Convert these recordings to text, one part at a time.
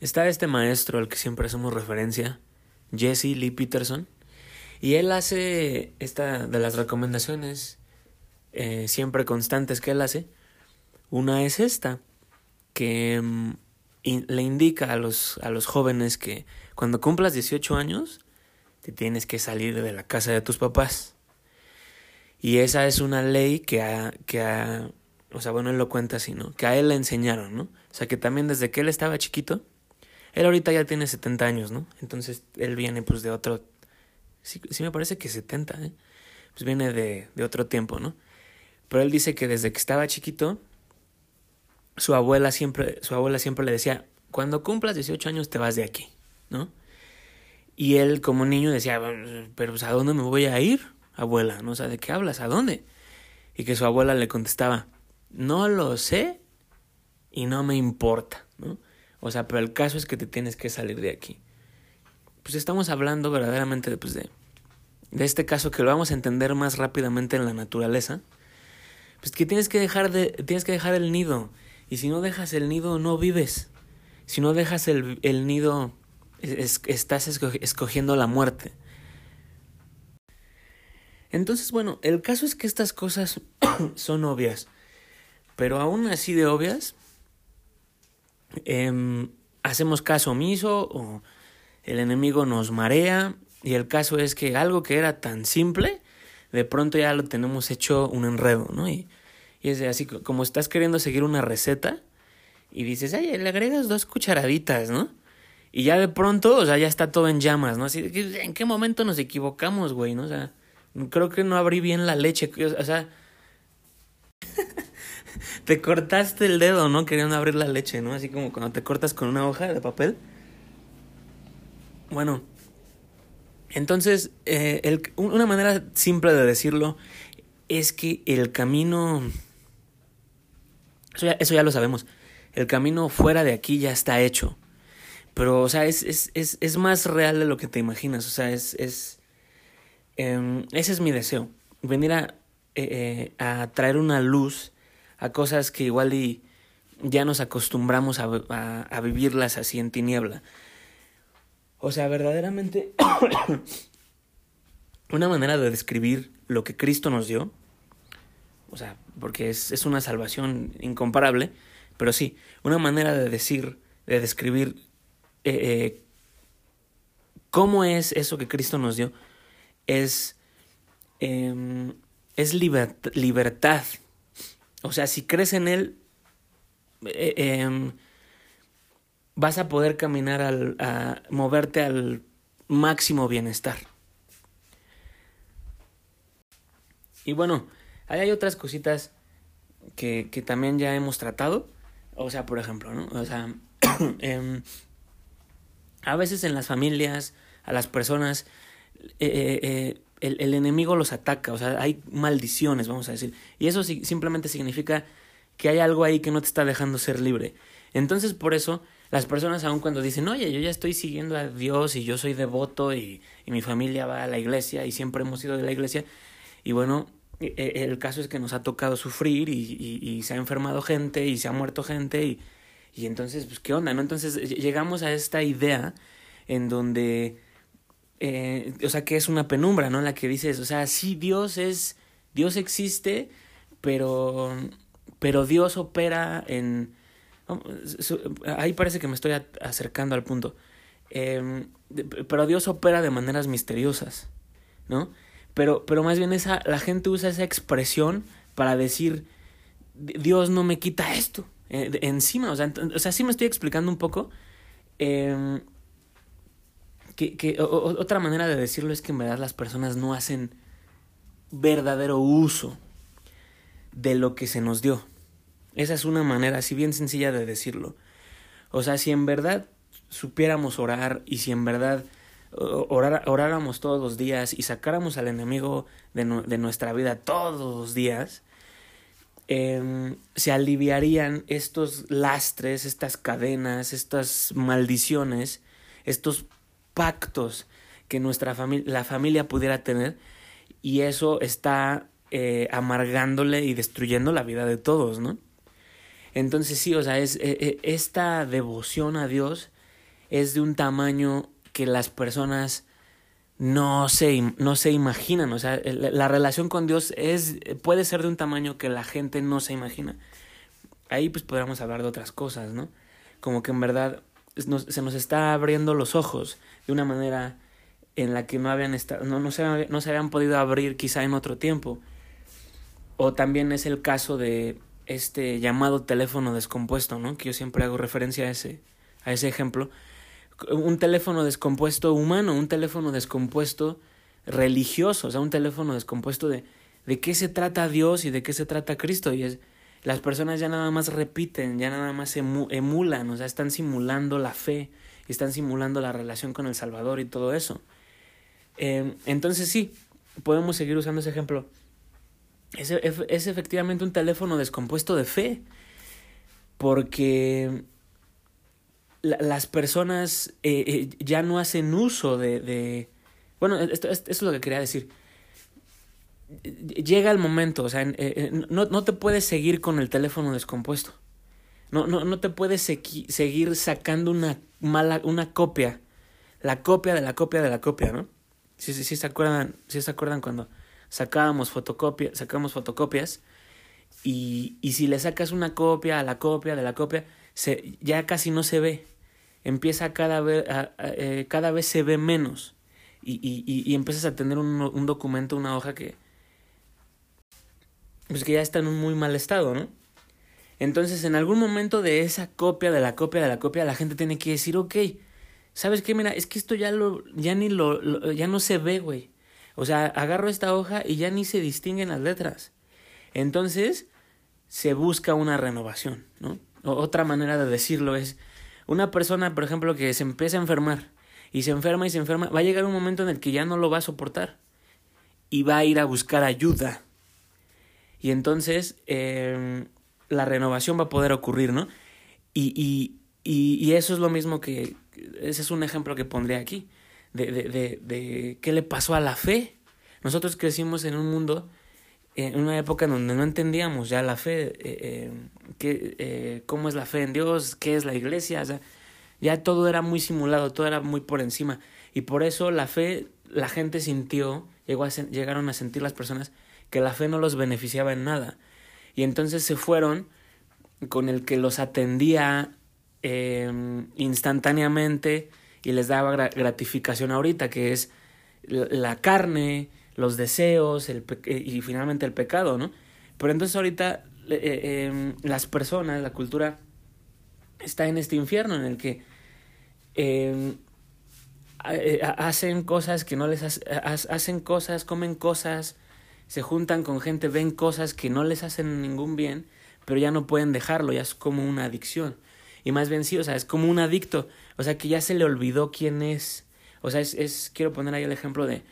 está este maestro al que siempre hacemos referencia, Jesse Lee Peterson, y él hace esta de las recomendaciones eh, siempre constantes que él hace. Una es esta, que mm, le indica a los, a los jóvenes que cuando cumplas 18 años, te tienes que salir de la casa de tus papás. Y esa es una ley que a, que a, o sea, bueno, él lo cuenta así, ¿no? Que a él le enseñaron, ¿no? O sea, que también desde que él estaba chiquito, él ahorita ya tiene 70 años, ¿no? Entonces él viene pues de otro, sí, sí me parece que 70, ¿eh? Pues viene de, de otro tiempo, ¿no? Pero él dice que desde que estaba chiquito, su abuela siempre, su abuela siempre le decía, cuando cumplas 18 años te vas de aquí, ¿no? Y él como niño decía, pero pues, ¿a dónde me voy a ir? abuela, ¿no? O sea, ¿de qué hablas? ¿A dónde? Y que su abuela le contestaba, no lo sé y no me importa, ¿no? O sea, pero el caso es que te tienes que salir de aquí. Pues estamos hablando verdaderamente de, pues de, de este caso que lo vamos a entender más rápidamente en la naturaleza. Pues que tienes que dejar de, tienes que dejar el nido. Y si no dejas el nido, no vives. Si no dejas el, el nido, estás escogiendo la muerte. Entonces, bueno, el caso es que estas cosas son obvias, pero aún así de obvias, em, hacemos caso omiso o el enemigo nos marea y el caso es que algo que era tan simple, de pronto ya lo tenemos hecho un enredo, ¿no? Y, y es así como estás queriendo seguir una receta y dices, ay, le agregas dos cucharaditas, ¿no? Y ya de pronto, o sea, ya está todo en llamas, ¿no? Así, ¿en qué momento nos equivocamos, güey, no? O sea, Creo que no abrí bien la leche. O sea, te cortaste el dedo, ¿no? Queriendo abrir la leche, ¿no? Así como cuando te cortas con una hoja de papel. Bueno, entonces, eh, el, una manera simple de decirlo es que el camino... Eso ya, eso ya lo sabemos. El camino fuera de aquí ya está hecho. Pero, o sea, es, es, es, es más real de lo que te imaginas. O sea, es, es, Em, ese es mi deseo, venir a, eh, eh, a traer una luz a cosas que igual y ya nos acostumbramos a, a, vivirlas así en tiniebla. O sea, verdaderamente una manera de describir lo que Cristo nos dio, o sea, porque es, es una salvación incomparable, pero sí, una manera de decir, de describir eh, cómo es eso que Cristo nos dio, es, em, es libertad. O sea, si crees en Él, eh, em, vas a poder caminar al, a moverte al máximo bienestar. Y bueno, ahí hay otras cositas que, que también ya hemos tratado. O sea, por ejemplo, ¿no? O sea, em, a veces en las familias, a las personas eh, eh, el, el, enemigo los ataca, o sea, hay maldiciones, vamos a decir. Y eso simplemente significa que hay algo ahí que no te está dejando ser libre. Entonces, por eso, las personas aun cuando dicen, oye, yo ya estoy siguiendo a Dios y yo soy devoto y, y mi familia va a la iglesia y siempre hemos ido de la iglesia, y bueno, e, e, el caso es que nos ha tocado sufrir y, y, y se ha enfermado gente y se ha muerto gente y, y entonces, pues, ¿qué onda? ¿no? Entonces llegamos a esta idea en donde eh, o sea, que es una penumbra, ¿no? La que dices, o sea, sí, Dios es, Dios existe, pero, pero Dios opera en... Ahí parece que me estoy acercando al punto. Eh, pero Dios opera de maneras misteriosas, ¿no? Pero, pero más bien esa, la gente usa esa expresión para decir, Dios no me quita esto eh, encima, o sea, o sea, sí me estoy explicando un poco. Eh, que, otra manera de decirlo es que en verdad las personas no hacen verdadero uso de lo que se nos dio. Esa es una manera así bien sencilla de decirlo. O sea, si en verdad supiéramos orar y si en verdad oráramos todos los días y sacáramos al enemigo de, de nuestra vida todos los días, em, se aliviarían estos lastres, estas cadenas, estas maldiciones, estos pactos que nuestra familia, la familia pudiera tener y eso está eh, amargándole y destruyendo la vida de todos, ¿no? Entonces sí, o sea, es eh, eh, esta devoción a Dios es de un tamaño que las personas no se, no se imaginan. O sea, la relación con Dios es, puede ser de un tamaño que la gente no se imagina. Ahí pues podríamos hablar de otras cosas, ¿no? Como que en verdad se nos está abriendo los ojos de una manera en la que no habían estado, no, no, se, no se habían podido abrir quizá en otro tiempo. O también es el caso de este llamado teléfono descompuesto, ¿no? Que yo siempre hago referencia a ese, a ese ejemplo. Un teléfono descompuesto humano, un teléfono descompuesto religioso, o sea, un teléfono descompuesto de, de qué se trata Dios y de qué se trata Cristo. Y es, las personas ya nada más repiten, ya nada más emulan, o sea, están simulando la fe, están simulando la relación con el Salvador y todo eso. Em, entonces sí, podemos seguir usando ese ejemplo. Es, es, efectivamente un teléfono descompuesto de fe, porque las personas eh, eh, ya no hacen uso de... bueno, esto, esto, es lo que quería decir. Llega el momento, o sea, eh, no, no te puedes seguir con el teléfono descompuesto. No, no, no te puedes seguir sacando una mala, una copia, la copia de la copia de la copia, ¿no? Sí, sí, sí se acuerdan, sí se acuerdan cuando sacábamos fotocopias, sacamos fotocopias y, y si le sacas una copia a la copia de la copia, se, ya casi no se ve. Empieza cada vez, eh, cada vez se ve menos y, y, y, empiezas a tener un documento, una hoja que, pues que ya está en un muy mal estado, ¿no? Entonces, en algún momento de esa copia, de la copia, de la copia, la gente tiene que decir, ok, ¿Sabes qué? Mira, es que esto ya lo, ya ni lo, ya no se ve, güey. O sea, agarro esta hoja y ya ni se distinguen las letras. Entonces, se busca una renovación, ¿no? otra manera de decirlo es, una persona, por ejemplo, que se empieza a enfermar y se enferma y se enferma, va a llegar un momento en el que ya no lo va a soportar y va a ir a buscar ayuda. Y entonces, eh, la renovación va a poder ocurrir, ¿no? Y, y, y, eso es lo mismo que, ese es un ejemplo que pondré aquí, de, de, de, qué le pasó a la fe. Nosotros crecimos en un mundo, en una época donde no entendíamos ya la fe, eh, eh, qué, eh, cómo es la fe en Dios, qué es la iglesia, ya todo era muy simulado, todo era muy por encima. Y por eso la fe, la gente sintió, llegó llegaron a sentir las personas que la fe no los beneficiaba en nada. Y entonces se fueron con el que los atendía eh, instantáneamente y les daba gratificación ahorita, que es la carne, los deseos el eh, y finalmente el pecado, ¿no? Pero entonces ahorita eh, em, las personas, la cultura, está en este infierno en el que em, eh, hacen cosas que no les hacen cosas, comen cosas, se juntan con gente, ven cosas que no les hacen ningún bien, pero ya no pueden dejarlo, ya es como una adicción. Y más bien sí, o sea, es como un adicto. O sea, que ya se le olvidó quién es. O sea, es, es quiero poner ahí el ejemplo de,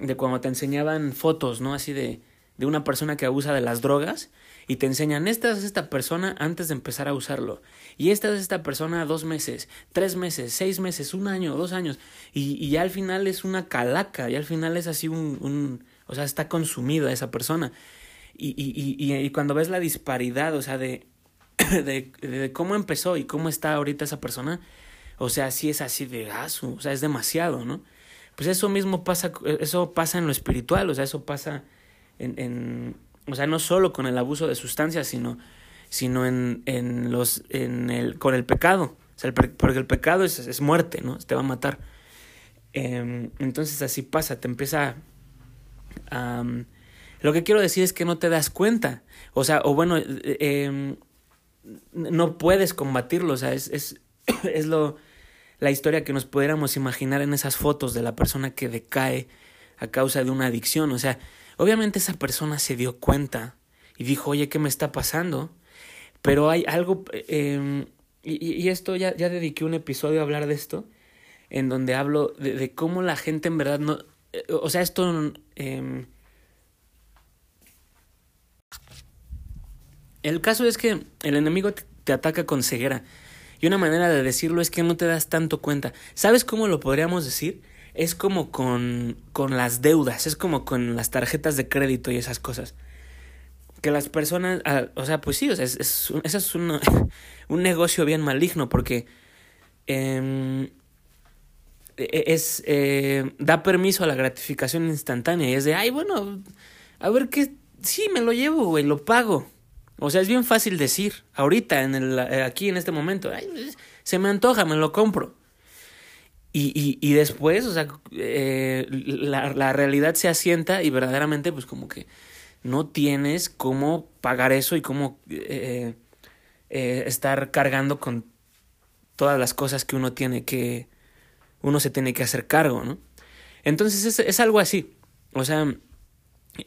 de cuando te enseñaban fotos, ¿no? Así de, de una persona que abusa de las drogas y te enseñan, esta es esta persona antes de empezar a usarlo. Y esta es esta persona dos meses, tres meses, seis meses, un año, dos años. Y, y ya al final es una calaca, y al final es así un, un o sea, está consumida esa persona. Y, y, y, y cuando ves la disparidad, o sea, de, de, cómo empezó y cómo está ahorita esa persona, o sea, sí es así de gaso, o sea, es demasiado, ¿no? Pues eso mismo pasa, eso pasa en lo espiritual, o sea, eso pasa en, en o sea, no solo con el abuso de sustancias, sino, sino en, en los, en el, con el pecado, o sea, el, porque el pecado es, es muerte, ¿no? Te va a matar. Eh, entonces así pasa, te empieza lo que quiero decir es que no te das cuenta. O sea, o bueno, eh, no puedes combatirlo, o sea, es, es, es lo, la historia que nos pudiéramos imaginar en esas fotos de la persona que decae a causa de una adicción, o sea, obviamente esa persona se dio cuenta y dijo, oye, ¿qué me está pasando? Pero hay algo, eh, y, y, esto ya, ya dediqué un episodio a hablar de esto, en donde hablo de, de cómo la gente en verdad no, o sea, esto... Eh, El caso es que el enemigo te ataca con ceguera. Y una manera de decirlo es que no te das tanto cuenta. ¿Sabes cómo lo podríamos decir? Es como con, con las deudas, es como con las tarjetas de crédito y esas cosas. Que las personas, o sea, pues sí, o sea, es, es, es un, un negocio bien maligno porque em, es, eh, da permiso a la gratificación instantánea y es de, ay, bueno, a ver qué, sí, me lo llevo, güey, lo pago. O sea, es bien fácil decir, ahorita, en el, eh, aquí en este momento, ay, se me antoja, me lo compro. Y, y, después, o sea, eh, la, la realidad se asienta y verdaderamente, pues como que no tienes cómo pagar eso y cómo eh, estar cargando con todas las cosas que uno tiene que, uno se tiene que hacer cargo, ¿no? Entonces es, es algo así, o sea,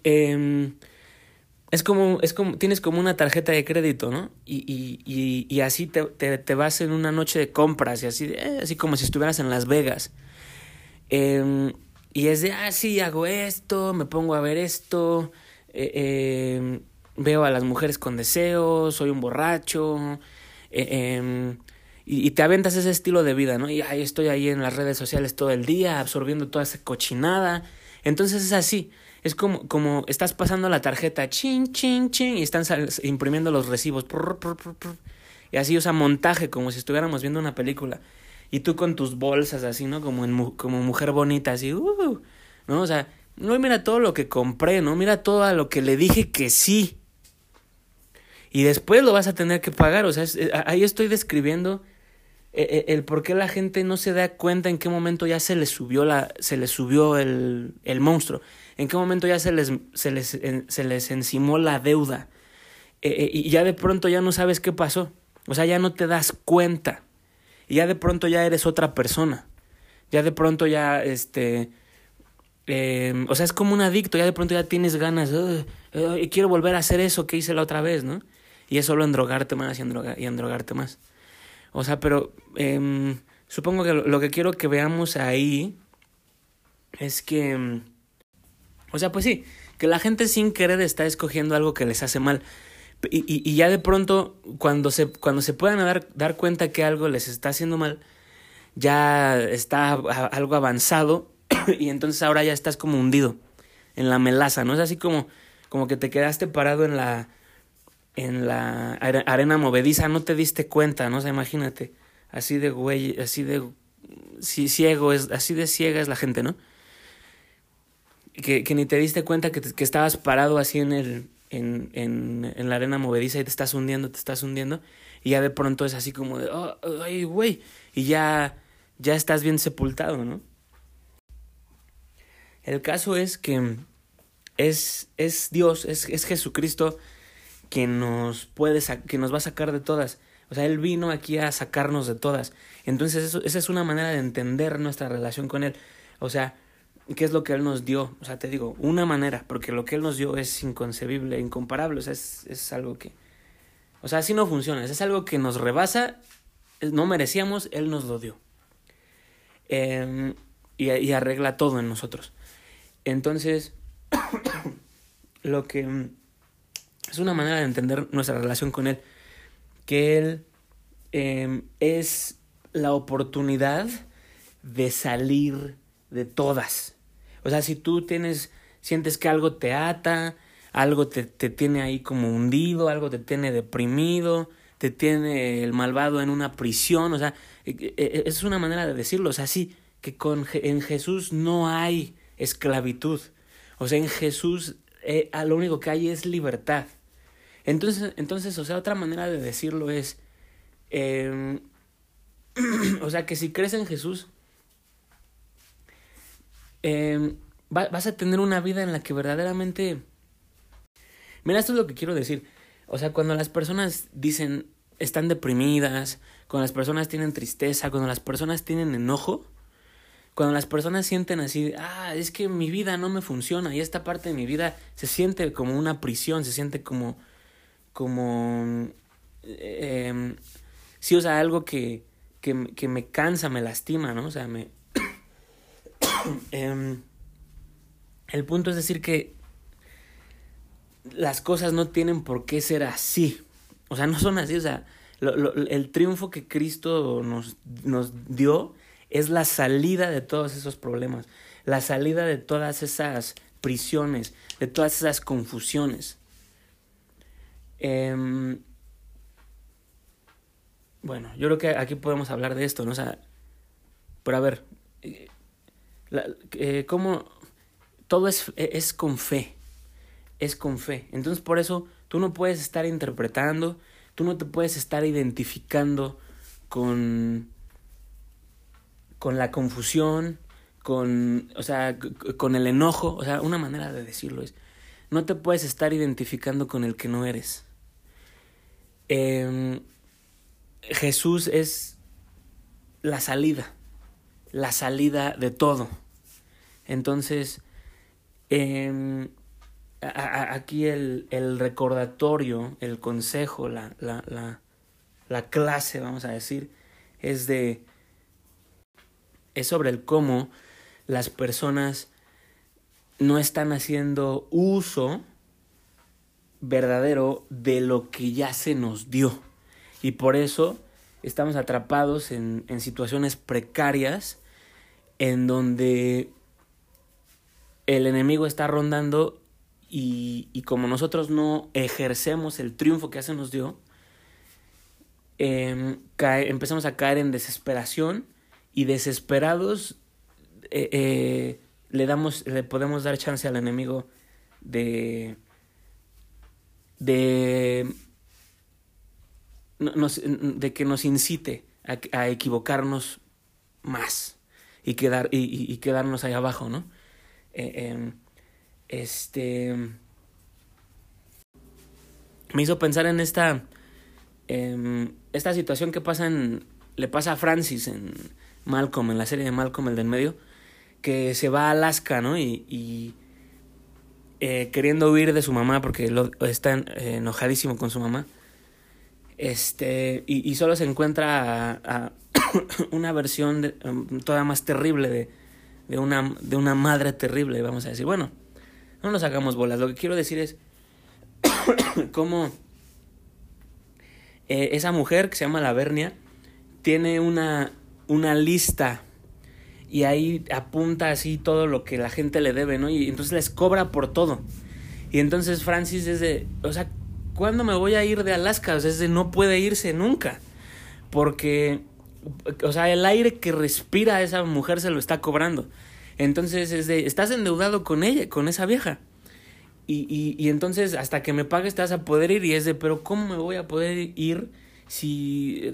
eh, es como, es como, tienes como una tarjeta de crédito, ¿no? Y, y, y, y así te, te, te, vas en una noche de compras y así, eh, así como si estuvieras en Las Vegas. Eh, y es de, ah, sí, hago esto, me pongo a ver esto, eh, eh, veo a las mujeres con deseo, soy un borracho, eh, em, y, y, te aventas ese estilo de vida, ¿no? Y ahí estoy ahí en las redes sociales todo el día, absorbiendo toda esa cochinada. Entonces es así, es como, como estás pasando la tarjeta, ching, ching, ching, y están imprimiendo los recibos. Y así, o sea, montaje, como si estuviéramos viendo una película. Y tú con tus bolsas así, ¿no? Como, en, como mujer bonita, así, uh, ¿no? O sea, no, mira todo lo que compré, ¿no? Mira todo lo que le dije que sí. Y después lo vas a tener que pagar. O sea, es, ahí estoy describiendo el, el por qué la gente no se da cuenta en qué momento ya se les subió, la, se les subió el, el monstruo. En qué momento ya se les, se les, se les encimó la deuda. Eh, y ya de pronto ya no sabes qué pasó. O sea, ya no te das cuenta. Y ya de pronto ya eres otra persona. Ya de pronto ya, este, eh, o sea, es como un adicto, ya de pronto ya tienes ganas, uh, uh, quiero volver a hacer eso que hice la otra vez, ¿no? Y es solo endrogarte más y endrogarte más. O sea, pero eh, supongo que lo, que quiero que veamos ahí es que, o sea, pues sí, que la gente sin querer está escogiendo algo que les hace mal. Y, y, y ya de pronto, cuando se, cuando se puedan dar, dar cuenta que algo les está haciendo mal, ya está algo avanzado y entonces ahora ya estás como hundido en la melaza, ¿no? Es así como, como que te quedaste parado en la, en la arena movediza, no te diste cuenta, ¿no? O sea, imagínate, así de güey, así de ciego, es, así de ciega es la gente, ¿no? Que, que ni te diste cuenta que, que estabas parado así en el, en, en, en la arena movediza y te estás hundiendo, te estás hundiendo, y ya de pronto es así como de, oh, ay, güey, y ya, ya estás bien sepultado, ¿no? El caso es que es, es Dios, es, es Jesucristo quien nos puede que nos va a sacar de todas. O sea, Él vino aquí a sacarnos de todas. Entonces, eso, esa es una manera de entender nuestra relación con Él. O sea, ¿qué es lo que Él nos dio? O sea, te digo, una manera, porque lo que Él nos dio es inconcebible, incomparable. O sea, es, es algo que. O sea, así no funciona. Es algo que nos rebasa, no merecíamos, Él nos lo dio. Eh, y, y arregla todo en nosotros. Entonces, lo que es una manera de entender nuestra relación con Él, que Él eh, es la oportunidad de salir de todas. O sea, si tú tienes, sientes que algo te ata, algo te, te tiene ahí como hundido, algo te tiene deprimido, te tiene el malvado en una prisión, o sea, es una manera de decirlo, o sea, sí, que con, en Jesús no hay esclavitud. O sea, en Jesús eh, lo único que hay es libertad. Entonces, entonces, o sea, otra manera de decirlo es, eh, o sea, que si crees en Jesús, va, vas a tener una vida en la que verdaderamente... Mira, esto es lo que quiero decir. O sea, cuando las personas dicen, están deprimidas, cuando las personas tienen tristeza, cuando las personas tienen enojo, cuando las personas sienten así, ah, es que mi vida no me funciona y esta parte de mi vida se siente como una prisión, se siente como, como, eh, sí, o sea, algo que, que, que, me cansa, me lastima, ¿no? O sea, me... eh, el punto es decir que las cosas no tienen por qué ser así. O sea, no son así, o sea, lo, lo, el triunfo que Cristo nos, nos dio es la salida de todos esos problemas, la salida de todas esas prisiones, de todas esas confusiones. Eh, bueno, yo creo que aquí podemos hablar de esto, ¿no? O sea, pero a ver, eh, eh, ¿cómo? Todo es, es con fe, es con fe. Entonces por eso tú no puedes estar interpretando, tú no te puedes estar identificando con, con la confusión, con, o sea, con el enojo, o sea, una manera de decirlo es, no te puedes estar identificando con el que no eres. Em, Jesús es la salida, la salida de todo. Entonces, em, aquí el, recordatorio, el consejo, la, la clase, vamos a decir, es de es sobre el cómo las personas no están haciendo uso verdadero de lo que ya se nos dio. Y por eso estamos atrapados en, en situaciones precarias en donde el enemigo está rondando y, y, como nosotros no ejercemos el triunfo que ya se nos dio, cae, empezamos a caer en desesperación y desesperados eh, eh, le damos le podemos dar chance al enemigo de de de que nos incite a, a equivocarnos más y quedar y, y, quedarnos ahí abajo no eh, em, este me hizo pensar en esta eh, esta situación que pasa en, le pasa a Francis en Malcolm, en la serie de Malcolm, el del medio, que se va a Alaska, ¿no? Y eh, queriendo huir de su mamá porque está eh, enojadísimo con su mamá. Este, y, solo se encuentra a, una versión de, um, todavía más terrible de, de, una, de una madre terrible, vamos a decir. Bueno, no nos hagamos bolas. Lo que quiero decir es cómo eh, esa mujer que se llama la Vernia tiene una una lista y ahí apunta así todo lo que la gente le debe, ¿no? Y entonces les cobra por todo. Y entonces Francis es de, o sea, ¿cuándo me voy a ir de Alaska? O sea, es de no puede irse nunca. Porque, o sea, el aire que respira esa mujer se lo está cobrando. Entonces es de, estás endeudado con ella, con esa vieja. Y, y, entonces hasta que me pagues te vas a poder ir y es de, pero ¿cómo me voy a poder ir si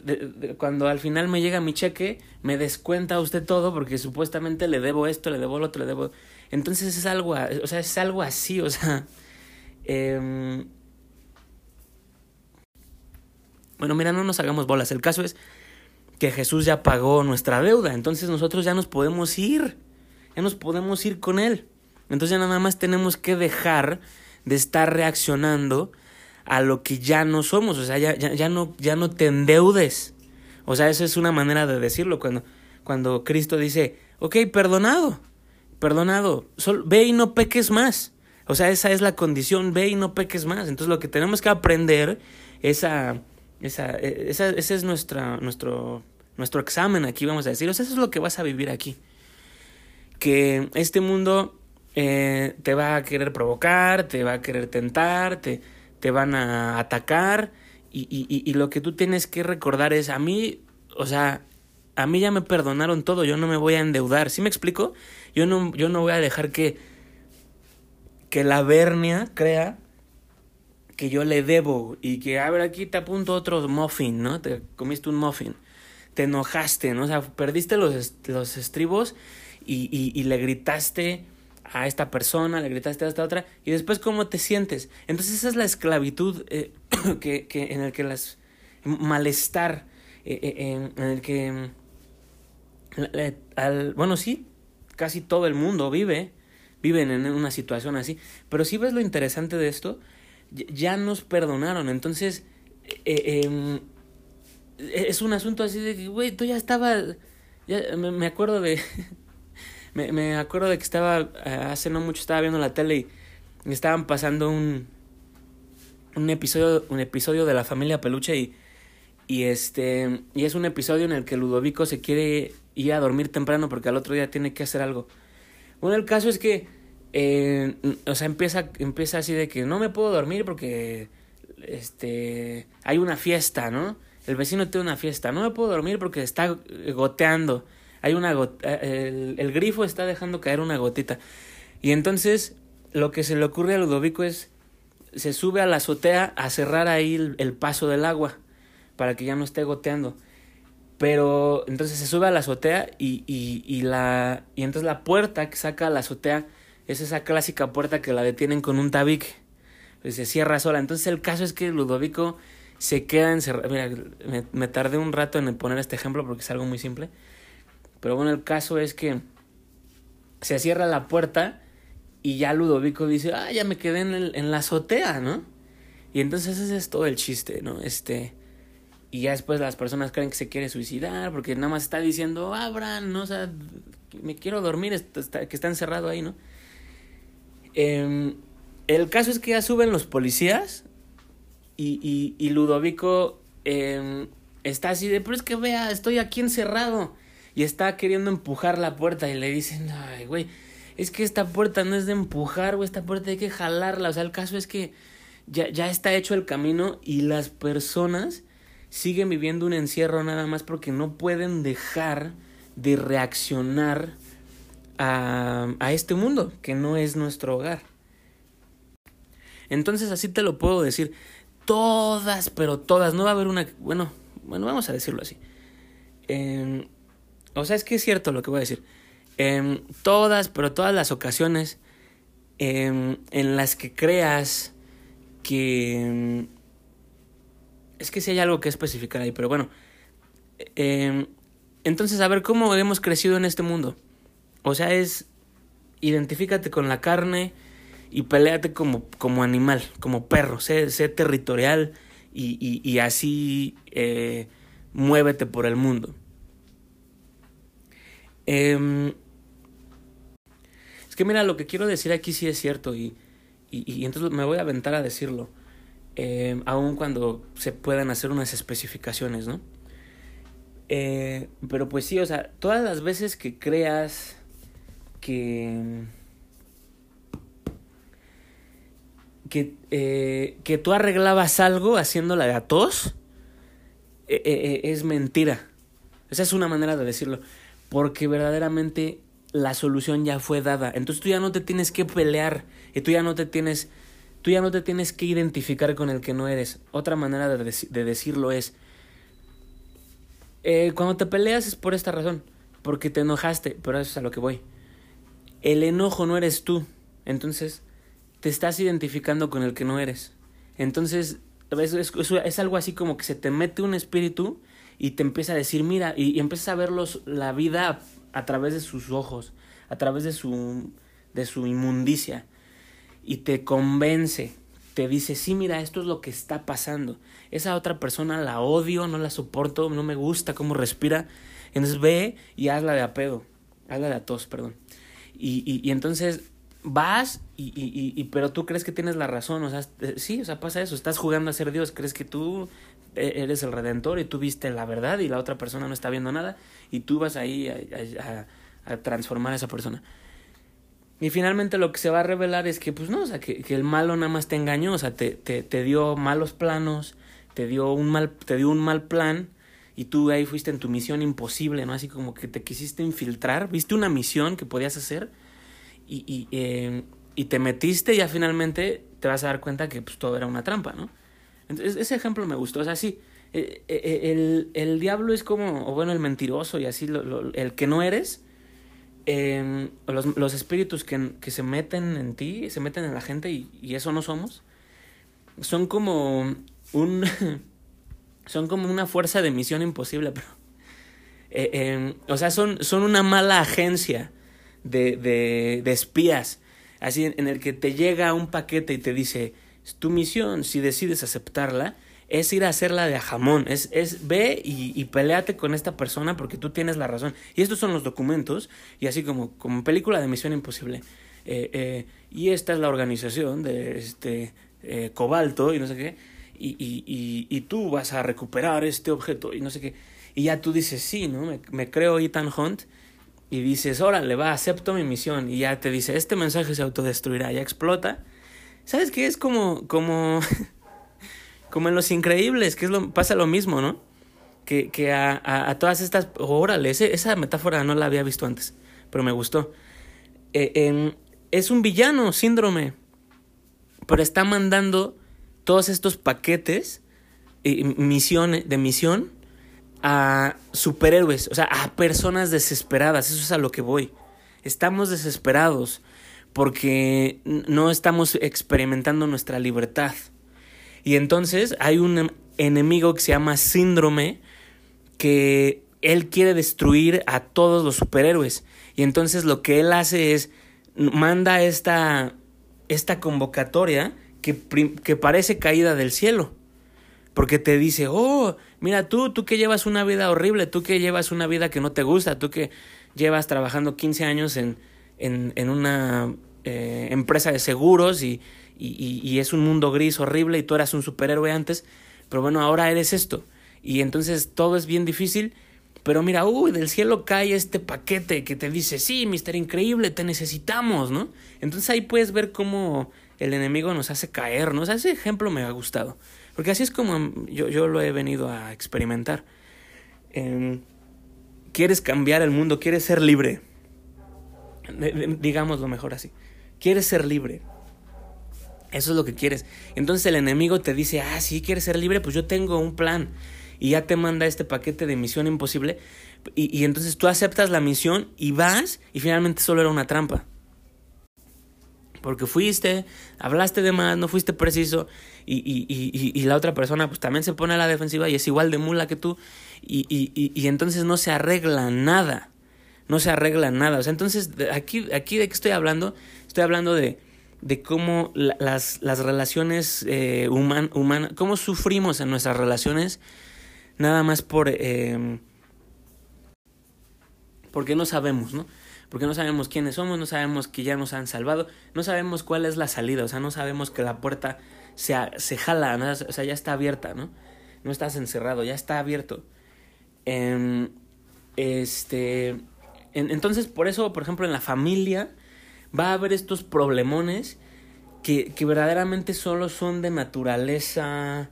cuando al final me llega mi cheque, me descuenta usted todo porque supuestamente le debo esto, le debo lo otro, le debo... Entonces es algo, o sea, es algo así, o sea... Eh... Bueno, mira, no nos hagamos bolas. El caso es que Jesús ya pagó nuestra deuda, entonces nosotros ya nos podemos ir, ya nos podemos ir con Él. Entonces ya nada más tenemos que dejar de estar reaccionando a lo que ya no somos, o sea, ya, ya, ya, no, ya no te endeudes. O sea, eso es una manera de decirlo cuando, cuando Cristo dice, ok, perdonado, perdonado, Sol, ve y no peques más. O sea, esa es la condición, ve y no peques más. Entonces lo que tenemos que aprender esa, esa, ese es nuestra, nuestro, nuestro examen aquí, vamos a decir. O sea, eso es lo que vas a vivir aquí. Que este mundo eh, te va a querer provocar, te va a querer tentar, te, te van a atacar y, y, y, lo que tú tienes que recordar es a mí, o sea, a mí ya me perdonaron todo, yo no me voy a endeudar, ¿sí me explico? Yo no, yo no voy a dejar que, que la vernia crea que yo le debo y que, a ver, aquí te apunto otro muffin, ¿no? Te comiste un muffin, te enojaste, ¿no? O sea, perdiste los, los estribos y, y, y le gritaste a esta persona, le gritaste a esta otra, y después cómo te sientes. Entonces esa es la esclavitud eh, que, que, en el que las malestar, eh, eh, en, el que, al, bueno, sí, casi todo el mundo vive, viven en una situación así, pero si ves lo interesante de esto, ya nos perdonaron, entonces em, es un asunto así de que, güey, tú ya estabas, ya me, me acuerdo de... Me, me acuerdo de que estaba, eh, hace no mucho estaba viendo la tele y estaban pasando un, un episodio, un episodio de la familia Peluche y, y este, y es un episodio en el que Ludovico se quiere ir a dormir temprano porque al otro día tiene que hacer algo. Bueno, el caso es que, eh, o sea, empieza, empieza así de que no me puedo dormir porque, este, hay una fiesta, ¿no? el vecino tiene una fiesta, no me puedo dormir porque está goteando, hay una el, el grifo está dejando caer una gotita. Y entonces lo que se le ocurre a Ludovico es, se sube a la azotea a cerrar ahí el, paso del agua para que ya no esté goteando. Pero entonces se sube a la azotea y, y, y, la, y entonces la puerta que saca la azotea es esa clásica puerta que la detienen con un tabique. Pues se cierra sola. Entonces el caso es que Ludovico se queda encerrado. Mira, me tardé un rato en poner este ejemplo porque es algo muy simple. Pero bueno, el caso es que se cierra la puerta y ya Ludovico dice, ah, ya me quedé en, el, en la azotea, ¿no? Y entonces ese es todo el chiste, ¿no? Este... Y ya después las personas creen que se quiere suicidar porque nada más está diciendo, abran, ¿no? O sea, me quiero dormir, que está encerrado ahí, ¿no? Eh, el caso es que ya suben los policías y, y, y Ludovico eh, está así de, pero es que vea, estoy aquí encerrado. Y está queriendo empujar la puerta y le dicen, ay, güey, es que esta puerta no es de empujar, o esta puerta hay que jalarla. O sea, el caso es que ya, ya está hecho el camino y las personas siguen viviendo un encierro nada más porque no pueden dejar de reaccionar a, a este mundo que no es nuestro hogar. Entonces así te lo puedo decir. Todas, pero todas. No va a haber una... Bueno, bueno, vamos a decirlo así. Eh, o sea, es que es cierto lo que voy a decir. En todas, pero todas las ocasiones en, en las que creas que... Es que si hay algo que especificar ahí, pero bueno. entonces, a ver, ¿cómo hemos crecido en este mundo? O sea, es... Identifícate con la carne y peleate como, como animal, como perro. Sé, sé territorial y, y, y así eh, muévete por el mundo. Eh, que mira, lo que quiero decir aquí sí es cierto y, y, entonces me voy a aventar a decirlo, eh, aun cuando se puedan hacer unas especificaciones, ¿no? Eh, pero pues sí, o sea, todas las veces que creas que... Que, eh, que tú arreglabas algo haciéndola de a eh, es mentira. Esa es una manera de decirlo. Porque verdaderamente la solución ya fue dada. Entonces tú ya no te tienes que pelear y tú ya no te tienes, tú ya no te tienes que identificar con el que no eres. Otra manera de, de decirlo es, eh, cuando te peleas es por esta razón, porque te enojaste, pero eso es a lo que voy. El enojo no eres tú, entonces te estás identificando con el que no eres. Entonces es, es, es algo así como que se te mete un espíritu y te empieza a decir, mira, y, y empiezas a ver los, la vida a través de sus ojos, a través de su, de su inmundicia, y te convence, te dice, sí, mira, esto es lo que está pasando. Esa otra persona la odio, no la soporto, no me gusta cómo respira. Entonces ve y hazla de a pedo, hazla de a tos, perdón. Y, y, y entonces vas y, y, y, pero tú crees que tienes la razón, o sea, sí, o sea, pasa eso, estás jugando a ser Dios, crees que tú eres el redentor y tú viste la verdad y la otra persona no está viendo nada y tú vas ahí a transformar a esa persona. Y finalmente lo que se va a revelar es que, pues no, o sea, que, que el malo nada más te engañó, o sea, te, te, te, dio malos planos, te dio un mal, te dio un mal plan, y tú ahí fuiste en tu misión imposible, ¿no? Así como que te quisiste infiltrar, viste una misión que podías hacer, y, y, eh, y te metiste y ya finalmente te vas a dar cuenta que pues todo era una trampa, ¿no? Entonces, ese ejemplo me gustó. O sea, sí, eh, eh, el, el diablo es como, o bueno, el mentiroso y así, lo, lo, el que no eres. Eh, los, los espíritus que, que se meten en ti, se meten en la gente y, y eso no somos, son como un. son como una fuerza de misión imposible, pero. Eh, eh, o sea, son, son una mala agencia de, de, de espías. Así en el que te llega un paquete y te dice tu misión, si decides aceptarla, es ir a hacerla de a jamón, es, es ve y, y peleate con esta persona porque tú tienes la razón. Y estos son los documentos, y así como, como película de Misión Imposible. Eh, eh, y esta es la organización de este eh, Cobalto y no sé qué, y, y, y, tú vas a recuperar este objeto y no sé qué. Y ya tú dices, sí, ¿no? Me, me creo Ethan Hunt y dices, órale, va, acepto mi misión. Y ya te dice, este mensaje se autodestruirá, ya explota ¿Sabes qué? Es como, como, como en Los Increíbles, que es lo, pasa lo mismo, ¿no? que, que a, a, todas estas... Órale, esa metáfora no la había visto antes, pero me gustó. Eh, es un villano, síndrome, pero está mandando todos estos paquetes y misiones, de misión a superhéroes, o sea, a personas desesperadas, eso es a lo que voy. Estamos desesperados porque no estamos experimentando nuestra libertad. Y entonces hay un enemigo que se llama síndrome que él quiere destruir a todos los superhéroes. Y entonces lo que él hace es manda esta, esta convocatoria que, que parece caída del cielo. Porque te dice, oh, mira tú, tú que llevas una vida horrible, tú que llevas una vida que no te gusta, tú que llevas trabajando 15 años en, en, en una eh, empresa de seguros y, y, y, es un mundo gris horrible y tú eras un superhéroe antes, pero bueno, ahora eres esto. Y entonces todo es bien difícil, pero mira, uy, del cielo cae este paquete que te dice, sí, Mister Increíble, te necesitamos, ¿no? Entonces ahí puedes ver cómo el enemigo nos hace caer, ¿no? O sea, ese ejemplo me ha gustado, porque así es como yo, yo lo he venido a experimentar. Eh, quieres cambiar el mundo, quieres ser libre, digámoslo mejor así. Quieres ser libre. Eso es lo que quieres. Entonces el enemigo te dice, ah, sí, quieres ser libre, pues yo tengo un plan. Y ya te manda este paquete de misión imposible. Y, y entonces tú aceptas la misión y vas y finalmente solo era una trampa. Porque fuiste, hablaste de más, no fuiste preciso y, y, y, la otra persona pues también se pone a la defensiva y es igual de mula que tú y entonces no se arregla nada no se arregla nada. O sea, entonces, aquí, aquí de qué estoy hablando? Estoy hablando de, de cómo las, las relaciones eh, humanas, cómo sufrimos en nuestras relaciones, nada más por... Eh, porque no sabemos, ¿no? Porque no sabemos quiénes somos, no sabemos que ya nos han salvado, no sabemos cuál es la salida, o sea, no sabemos que la puerta se, se jala, o sea, ya está abierta, ¿no? No estás encerrado, ya está abierto. Eh, este entonces, por eso, por ejemplo, en la familia va a haber estos problemones que, que verdaderamente solo son de naturaleza,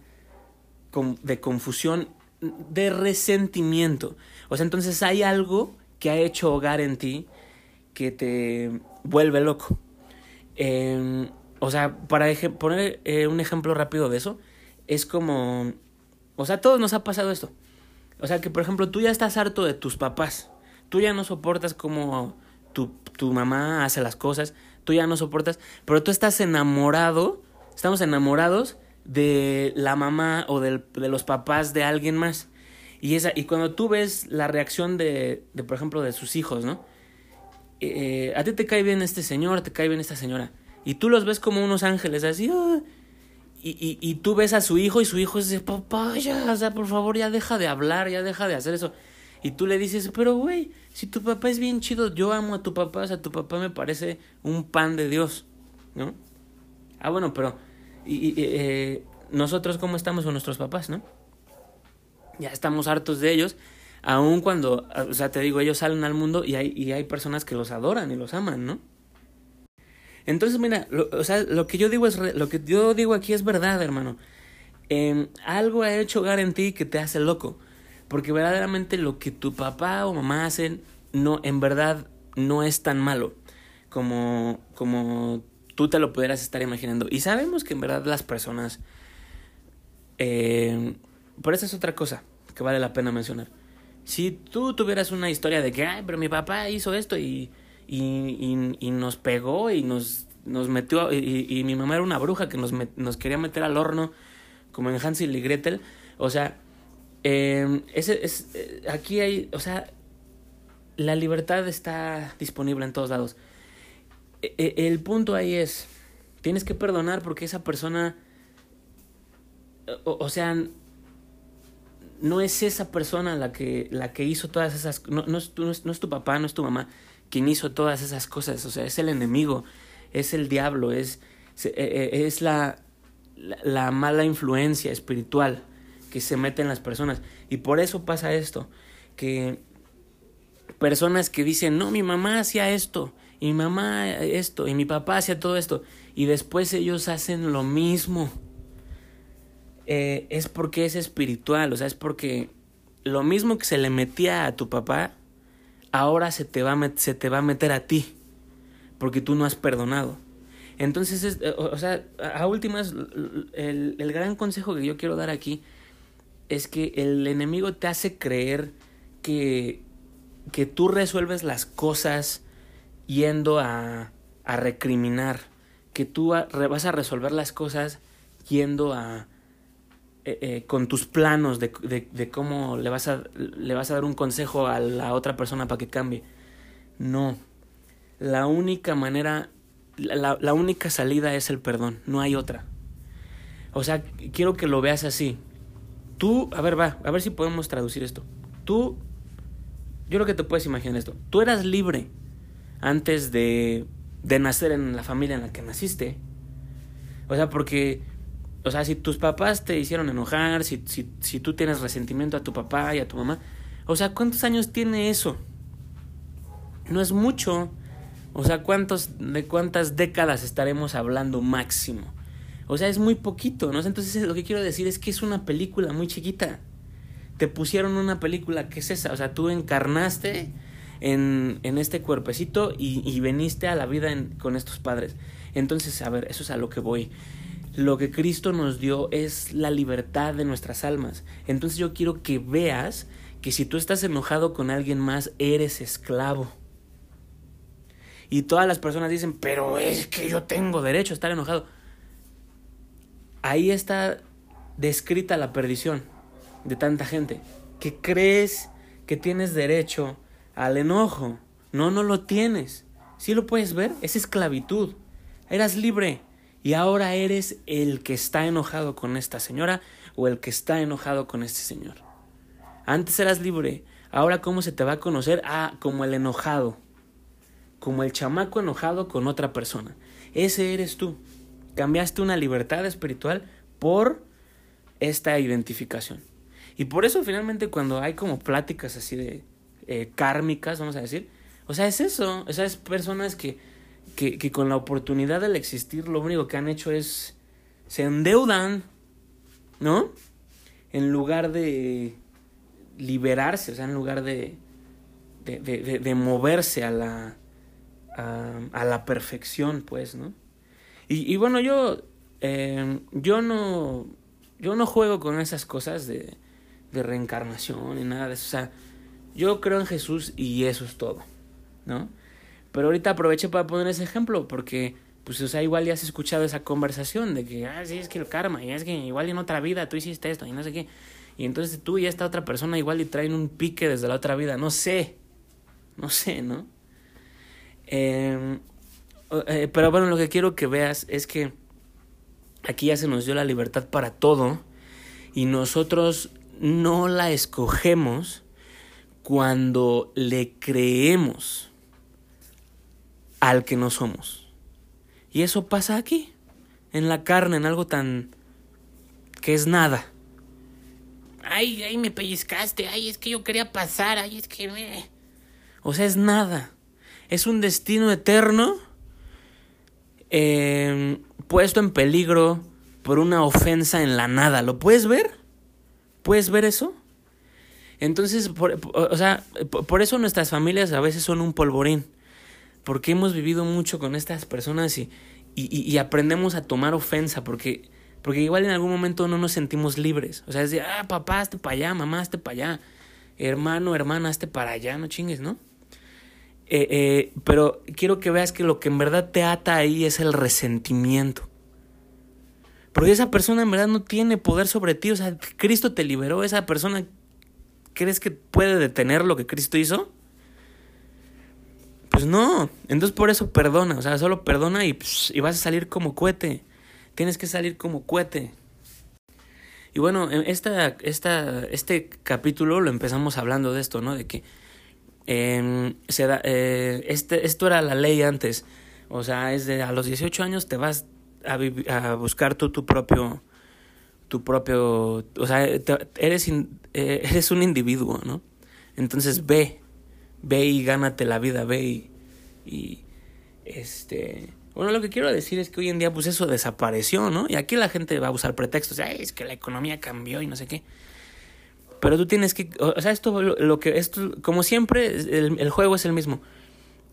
de confusión, de resentimiento. O sea, entonces hay algo que ha hecho hogar en ti que te vuelve loco. Em, o sea, para poner eh, un ejemplo rápido de eso, es como... O sea, a todos nos ha pasado esto. O sea, que por ejemplo tú ya estás harto de tus papás. Tú ya no soportas cómo tu, tu mamá hace las cosas, tú ya no soportas, pero tú estás enamorado, estamos enamorados de la mamá o del, de los papás de alguien más. Y, esa, y cuando tú ves la reacción de, de por ejemplo, de sus hijos, ¿no? Eh, a ti te cae bien este señor, te cae bien esta señora. Y tú los ves como unos ángeles, así. Ah, y, y, y, tú ves a su hijo y su hijo dice, papá, ya, o sea, por favor, ya deja de hablar, ya deja de hacer eso. Y tú le dices, pero güey, si tu papá es bien chido, yo amo a tu papá, o sea, tu papá me parece un pan de Dios, ¿no? Ah, bueno, pero y, eh, nosotros cómo estamos con nuestros papás, ¿no? Ya estamos hartos de ellos, aun cuando, o sea, te digo, ellos salen al mundo y hay, y hay personas que los adoran y los aman, ¿no? Entonces, mira, o sea, lo que yo digo es lo que yo digo aquí es verdad, hermano. Eh, algo ha hecho hogar en ti que te hace loco. Porque verdaderamente lo que tu papá o mamá hacen no, en verdad no es tan malo como, como tú te lo pudieras estar imaginando. Y sabemos que en verdad las personas... Eh, por eso es otra cosa que vale la pena mencionar. Si tú tuvieras una historia de que, ay, pero mi papá hizo esto y, y, y, nos pegó y nos, nos metió, y, mi mamá era una bruja que nos, nos quería meter al horno, como en Hansel y Gretel, o sea, eh, ese, es, eh, aquí hay, o sea, la libertad está disponible en todos lados. E, e, el punto ahí es, tienes que perdonar porque esa persona, o, o sea, no es esa persona la que, la que hizo todas esas, no, no, es, no, es, no es tu papá, no es tu mamá quien hizo todas esas cosas, o sea, es el enemigo, es el diablo, es, e, es la, la mala influencia espiritual que se mete en las personas. Y por eso pasa esto, que personas que dicen, no, mi mamá hacía esto, y mi mamá esto, y mi papá hacía todo esto, y después ellos hacen lo mismo. Eh, es porque es espiritual, o sea, es porque lo mismo que se le metía a tu papá, ahora se te va a, se te va a meter a ti, porque tú no has perdonado. Entonces, o, sea, a últimas, el, el gran consejo que yo quiero dar aquí es que el enemigo te hace creer que, que tú resuelves las cosas yendo a, a recriminar, que tú vas a resolver las cosas yendo a... Eh, eh, con tus planos de, de, cómo le vas, a, le vas a dar un consejo a la otra persona para que cambie. No. La única manera, la, la única salida es el perdón, no hay otra. O sea, quiero que lo veas así. Tú, a ver, va, a ver si podemos traducir esto. Tú, yo creo que te puedes imaginar esto. Tú eras libre antes de, de nacer en la familia en la que naciste. O sea, porque, o sea, si tus papás te hicieron enojar, si, si, si tú tienes resentimiento a tu papá y a tu mamá, o sea, ¿cuántos años tiene eso? No es mucho. O sea, ¿cuántos, de cuántas décadas estaremos hablando máximo? O sea, es muy poquito, ¿no? Entonces lo que quiero decir es que es una película muy chiquita. Te pusieron una película que es esa, o sea, tú encarnaste en, en este cuerpecito y, y, veniste a la vida con estos padres. Entonces, a ver, eso es a lo que voy. Lo que Cristo nos dio es la libertad de nuestras almas. Entonces yo quiero que veas que si tú estás enojado con alguien más, eres esclavo. Y todas las personas dicen, pero es que yo tengo derecho a estar enojado ahí está descrita la perdición de tanta gente, que crees que tienes derecho al enojo. No, no lo tienes. ¿Sí lo puedes ver? Es esclavitud. Eras libre y ahora eres el que está enojado con esta señora o el que está enojado con este señor. Antes eras libre, ahora ¿cómo se te va a conocer? Ah, como el enojado, como el chamaco enojado con otra persona. Ese eres tú. Cambiaste una libertad espiritual por esta identificación. Y por eso finalmente cuando hay como pláticas así de eh, kármicas, vamos a decir, o sea, es eso, esas personas que, que, que con la oportunidad del existir lo único que han hecho es se endeudan, ¿no? En lugar de liberarse, o sea, en lugar de, de, de, de moverse a la, a, a la perfección, pues, ¿no? Y, bueno, yo, eh, yo no, yo no juego con esas cosas de, de reencarnación y nada de eso. O sea, yo creo en Jesús y eso es todo, ¿no? Pero ahorita aproveché para poner ese ejemplo porque, pues, o sea, igual ya has escuchado esa conversación de que, ah, sí, es que el karma, y es que igual en otra vida tú hiciste esto y no sé qué. Y entonces tú y esta otra persona igual y traen un pique desde la otra vida, no sé, no sé, ¿no? Eh, eh, pero bueno, lo que quiero que veas es que aquí ya se nos dio la libertad para todo y nosotros no la escogemos cuando le creemos al que no somos. Y eso pasa aquí, en la carne, en algo tan que es nada. Ay, ay, me pellizcaste, ay, es que yo quería pasar, ay, es que me... O sea, es nada. Es un destino eterno eh, puesto en peligro por una ofensa en la nada. ¿Lo puedes ver? ¿Puedes ver eso? Entonces, por, o sea, por eso nuestras familias a veces son un polvorín. Porque hemos vivido mucho con estas personas y, y, y aprendemos a tomar ofensa. Porque, porque igual en algún momento no nos sentimos libres. O sea, es de, ah, papá, hazte para allá, mamá, hazte para allá. Hermano, hermana, hazte para allá, no chingues, ¿no? Eh, eh, pero quiero que veas que lo que en verdad te ata ahí es el resentimiento. Porque esa persona en verdad no tiene poder sobre ti. O sea, Cristo te liberó. Esa persona, ¿crees que puede detener lo que Cristo hizo? Pues no. Entonces por eso perdona. O sea, solo perdona y, y vas a salir como cohete. Tienes que salir como cohete. Y bueno, esta, esta, este capítulo lo empezamos hablando de esto, ¿no? De que eh, se da, eh, este, esto era la ley antes. O sea, es de a los 18 años te vas a, a buscar tú tu propio tu propio, o sea, eres eh, eres un individuo, ¿no? Entonces ve, ve y gánate la vida, ve y, y este, bueno, lo que quiero decir es que hoy en día pues eso desapareció, ¿no? Y aquí la gente va a usar pretextos, Ay, es que la economía cambió y no sé qué. Pero tú tienes que, o sea, esto, lo, que, esto, como siempre, el, juego es el mismo.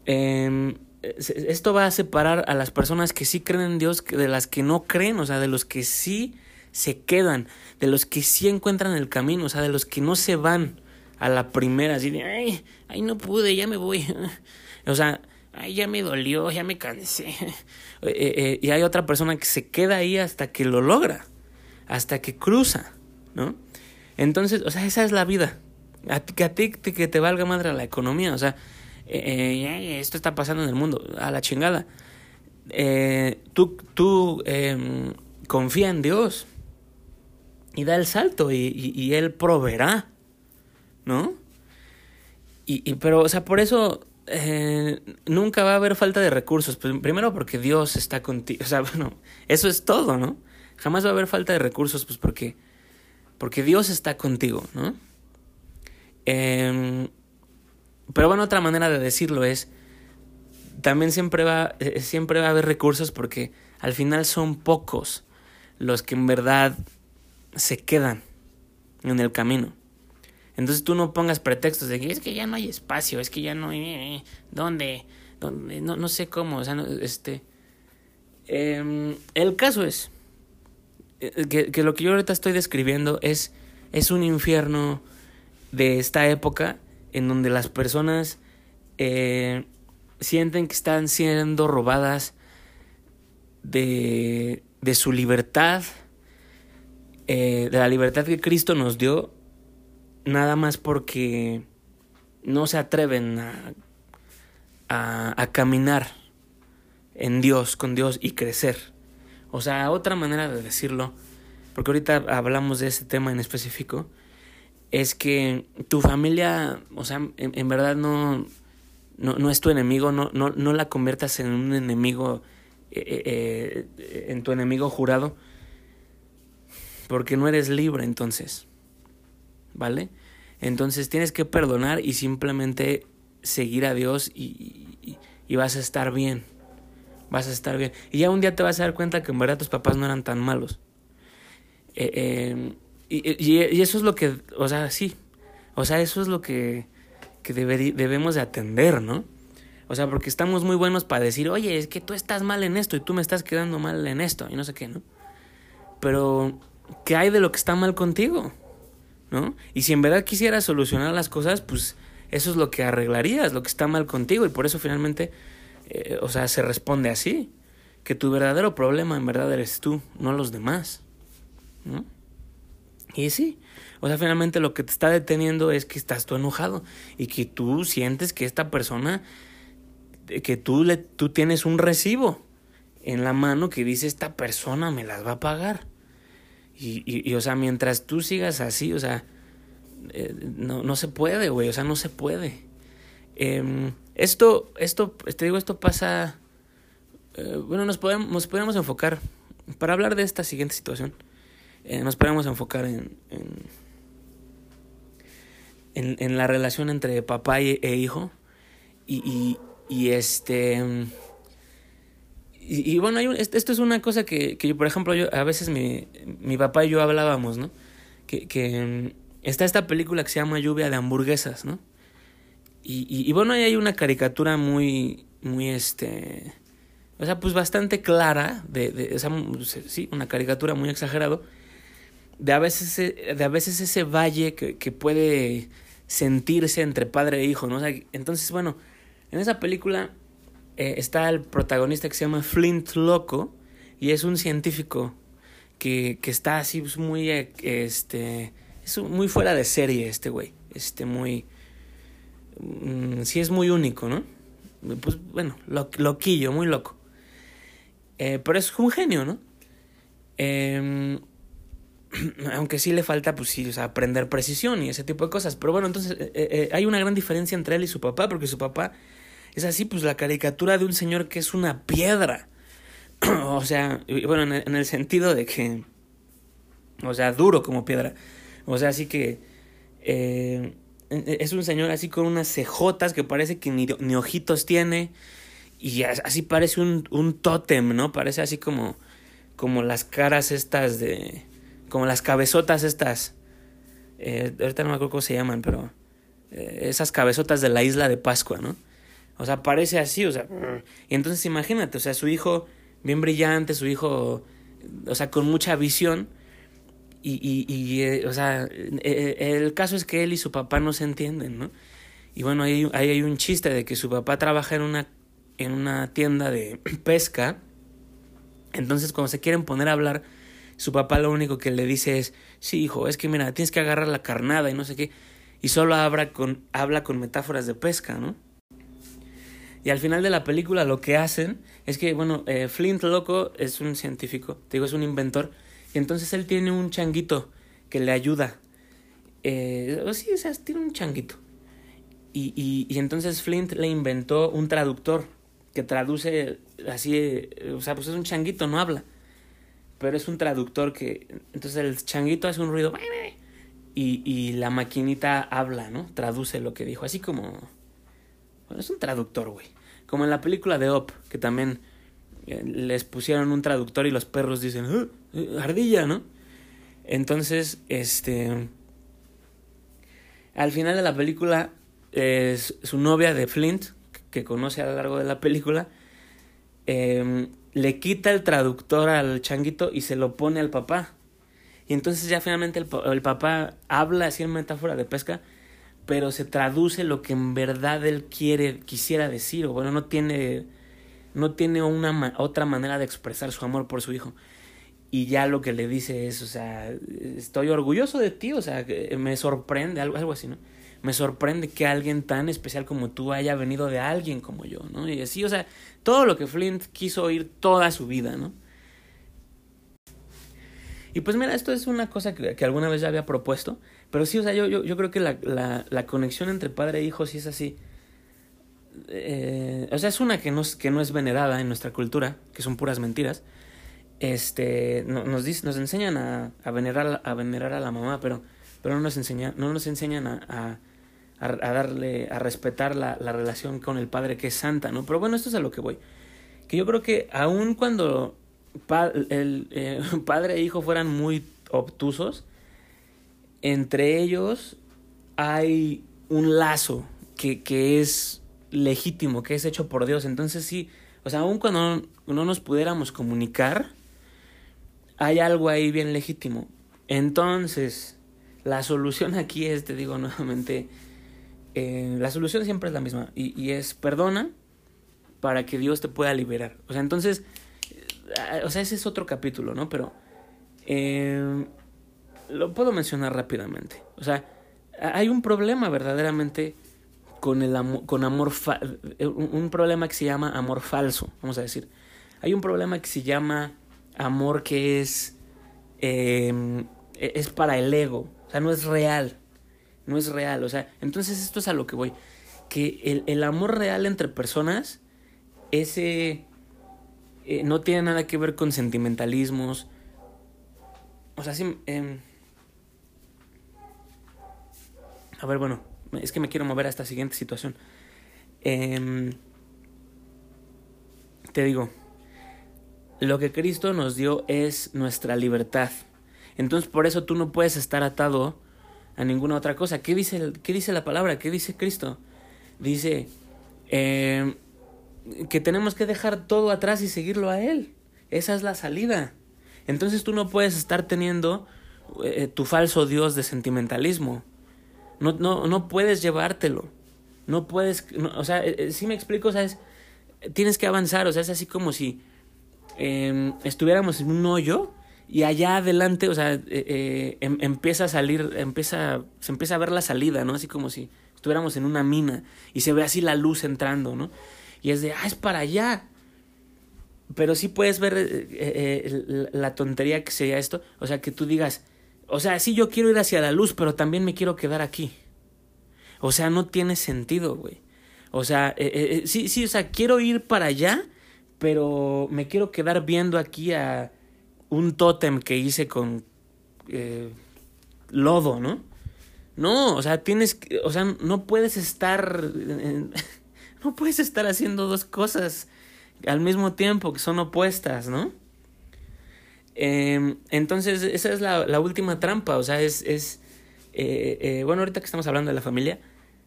Eh, esto va a separar a las personas que sí creen en Dios de las que no creen, o sea, de los que sí se quedan, de los que sí encuentran el camino, o sea, de los que no se van a la primera, así de, ay, ay, no pude, ya me voy. o sea, ay, ya me dolió, ya me cansé. Eh, eh, y hay otra persona que se queda ahí hasta que lo logra, hasta que cruza, ¿no? Entonces, o sea, esa es la vida. Que a ti que te valga madre la economía, o sea, eh, esto está pasando en el mundo, a la chingada. Eh, tú tú em, confía en Dios y da el salto y, Él proveerá, ¿no? Y, pero, o sea, por eso eh, nunca va a haber falta de recursos. Primero porque Dios está contigo. O sea, bueno, eso es todo, ¿no? Jamás va a haber falta de recursos, pues porque, porque Dios está contigo, ¿no? Eh, pero bueno, otra manera de decirlo es, también siempre va, eh, siempre va a haber recursos porque al final son pocos los que en verdad se quedan en el camino. Entonces tú no pongas pretextos de que es que ya no hay espacio, es que ya no hay... Eh, ¿Dónde? ¿Dónde? No, no sé cómo, o sea, este... Em, el caso es eh, que, que, lo que yo ahorita estoy describiendo es, es un infierno de esta época en donde las personas eh, sienten que están siendo robadas de, de su libertad, eh, de la libertad que Cristo nos dio, nada más porque no se atreven a, a caminar en Dios, con Dios y crecer. O sea, otra manera de decirlo, porque ahorita hablamos de ese tema en específico, es que tu familia, o sea, en, verdad no, no, no, es tu enemigo, no, no, no la conviertas en un enemigo, eh, eh, eh, en tu enemigo jurado, porque no eres libre entonces, ¿vale? Entonces tienes que perdonar y simplemente seguir a Dios y, y, y, vas a estar bien, vas a estar bien. Y ya un día te vas a dar cuenta que en verdad tus papás no eran tan malos. Eh, y, eso es lo que, o sea, sí, o sea, eso es lo que, que debemos de atender, ¿no? O sea, porque estamos muy buenos para decir, oye, es que tú estás mal en esto y tú me estás quedando mal en esto y no sé qué, ¿no? Pero, ¿qué hay de lo que está mal contigo? ¿No? Y si en verdad quisieras solucionar las cosas, pues eso es lo que arreglarías, lo que está mal contigo y por eso finalmente, eh, o sea, se responde así, que tu verdadero problema en verdad eres tú, no los demás, ¿no? Y sí, o sea, finalmente lo que te está deteniendo es que estás tú enojado y que tú sientes que esta persona, que tú, le, tú tienes un recibo en la mano que dice esta persona me las va a pagar. Y, y, o sea, mientras tú sigas así, o sea, eh, no, no se puede, güey, o sea, no se puede. Eh, esto, esto, te digo, esto pasa, eh, bueno, nos podemos, podemos enfocar para hablar de esta siguiente situación eh, nos podemos enfocar en, en, en, la relación entre papá e hijo. Y, y, este... Y, bueno, hay esto es una cosa que, que yo, por ejemplo, yo, a veces mi, mi papá y yo hablábamos, ¿no? Que, que está esta película que se llama Lluvia de hamburguesas, ¿no? Y, y, bueno, ahí hay una caricatura muy, muy, este, o sea, pues bastante clara, de, de, sí, una caricatura muy exagerado, de a veces, de a veces ese valle que, que puede sentirse entre padre e hijo, ¿no? Entonces, bueno, en esa película eh, está el protagonista que se llama Flint Loco y es un científico que, que está así pues, muy, eh, este, es muy fuera de serie este güey, este muy, mm, sí es muy único, ¿no? Pues bueno, lo, loquillo, muy loco. Eh, pero es un genio, ¿no? Eh, aunque sí le falta, pues sí, o sea, aprender precisión y ese tipo de cosas. Pero bueno, entonces eh, eh, hay una gran diferencia entre él y su papá, porque su papá es así, pues la caricatura de un señor que es una piedra. o sea, bueno, en el, sentido de que, o sea, duro como piedra. O sea, así que es un señor así con unas cejotas que parece que ni, ni ojitos tiene. Y así parece un, un tótem, ¿no? Parece así como, como las caras estas de como las cabezotas estas eh, ahorita no me acuerdo cómo se llaman, pero eh, esas cabezotas de la isla de Pascua, ¿no? O sea, parece así, o sea, y entonces imagínate, o sea, su hijo bien brillante, su hijo, o sea, con mucha visión, y, y, y eh, o sea, el caso es que él y su papá no se entienden, ¿no? Y bueno, ahí, hay un chiste de que su papá trabaja en una, en una tienda de pesca, entonces cuando se quieren poner a hablar, su papá lo único que le dice es, sí, hijo, es que mira, tienes que agarrar la carnada y no sé qué, y solo habla con, habla con metáforas de pesca, ¿no? Y al final de la película lo que hacen es que, bueno, eh, Flint Loco es un científico, te digo, es un inventor, entonces él tiene un changuito que le ayuda. Eh, sí, o sea, tiene un changuito. Y, y, y entonces Flint le inventó un traductor que traduce así, eh, o sea, pues es un changuito, no habla. Pero es un traductor que, entonces el changuito hace un ruido y, y la maquinita habla, ¿no? Traduce lo que dijo, así como... Bueno, es un traductor, güey. Como en la película de Op, que también les pusieron un traductor y los perros dicen, ah, ardilla, ¿no? Entonces, este... Al final de la película, su novia de Flint, que conoce a lo largo de la película, eh, le quita el traductor al changuito y se lo pone al papá. Y entonces ya finalmente el, el, papá habla así en metáfora de pesca, pero se traduce lo que en verdad él quiere, quisiera decir, o bueno, no tiene, no tiene una otra manera de expresar su amor por su hijo. Y ya lo que le dice es, o sea, estoy orgulloso de ti, o sea, me sorprende, algo, algo así, ¿no? me sorprende que alguien tan especial como tú haya venido de alguien como yo, ¿no? Y así, o sea, todo lo que Flint quiso oír toda su vida, ¿no? Y pues mira, esto es una cosa que, que alguna vez ya había propuesto, pero sí, o sea, yo, yo, yo creo que la, la, la, conexión entre padre e hijo sí es así. Eh, o sea, es una que no, que no es venerada en nuestra cultura, que son puras mentiras. Este, no, nos, dice, nos enseñan a, venerar, a venerar a la mamá, pero, pero no, nos enseña, no nos enseñan a, a darle, a respetar la, la, relación con el padre que es santa, ¿no? Pero bueno, esto es a lo que voy. Que yo creo que aun cuando el eh, padre e hijo fueran muy obtusos, entre ellos hay un lazo que, que es legítimo, que es hecho por Dios. Entonces sí, o sea, aun cuando no, no nos pudiéramos comunicar, hay algo ahí bien legítimo. Entonces, la solución aquí es, te digo nuevamente, eh, la solución siempre es la misma y, y, es perdona para que Dios te pueda liberar. O sea, entonces, eh, o sea, ese es otro capítulo, ¿no? Pero eh, lo puedo mencionar rápidamente. O sea, hay un problema verdaderamente con el amor, con amor, eh, un problema que se llama amor falso, vamos a decir. Hay un problema que se llama amor que es, eh, es para el ego, o sea, no es real no es real. O sea, entonces esto es a lo que voy. Que el, el amor real entre personas, ese eh, no tiene nada que ver con sentimentalismos. O sea, sí... Eh, a ver, bueno, es que me quiero mover a esta siguiente situación. Eh, te digo, lo que Cristo nos dio es nuestra libertad. Entonces por eso tú no puedes estar atado a ninguna otra cosa. ¿Qué dice, qué dice la palabra? ¿Qué dice Cristo? Dice eh, que tenemos que dejar todo atrás y seguirlo a Él. Esa es la salida. Entonces tú no puedes estar teniendo eh, tu falso Dios de sentimentalismo. No, no, no puedes llevártelo. No puedes, o sea, eh, si me explico, o sea, tienes que avanzar, o sea, es así como si em, estuviéramos en un hoyo y allá adelante, o sea, eh, eh, em, empieza a salir, empieza, se empieza a ver la salida, ¿no? Así como si estuviéramos en una mina y se ve así la luz entrando, ¿no? Y es de, ah, es para allá. Pero sí puedes ver eh, eh la tontería que sería esto, o sea, que tú digas, o sea, sí yo quiero ir hacia la luz, pero también me quiero quedar aquí. O sea, no tiene sentido, güey. O sea, eh, sí, sí, o sea, quiero ir para allá, pero me quiero quedar viendo aquí a un tótem que hice con eh, lodo, ¿no? No, o sea, tienes, o sea, no puedes estar, no puedes estar haciendo dos cosas al mismo tiempo que son opuestas, ¿no? Eh, entonces, esa es la, la, última trampa, o sea, es, es eh, eh, bueno, ahorita que estamos hablando de la familia,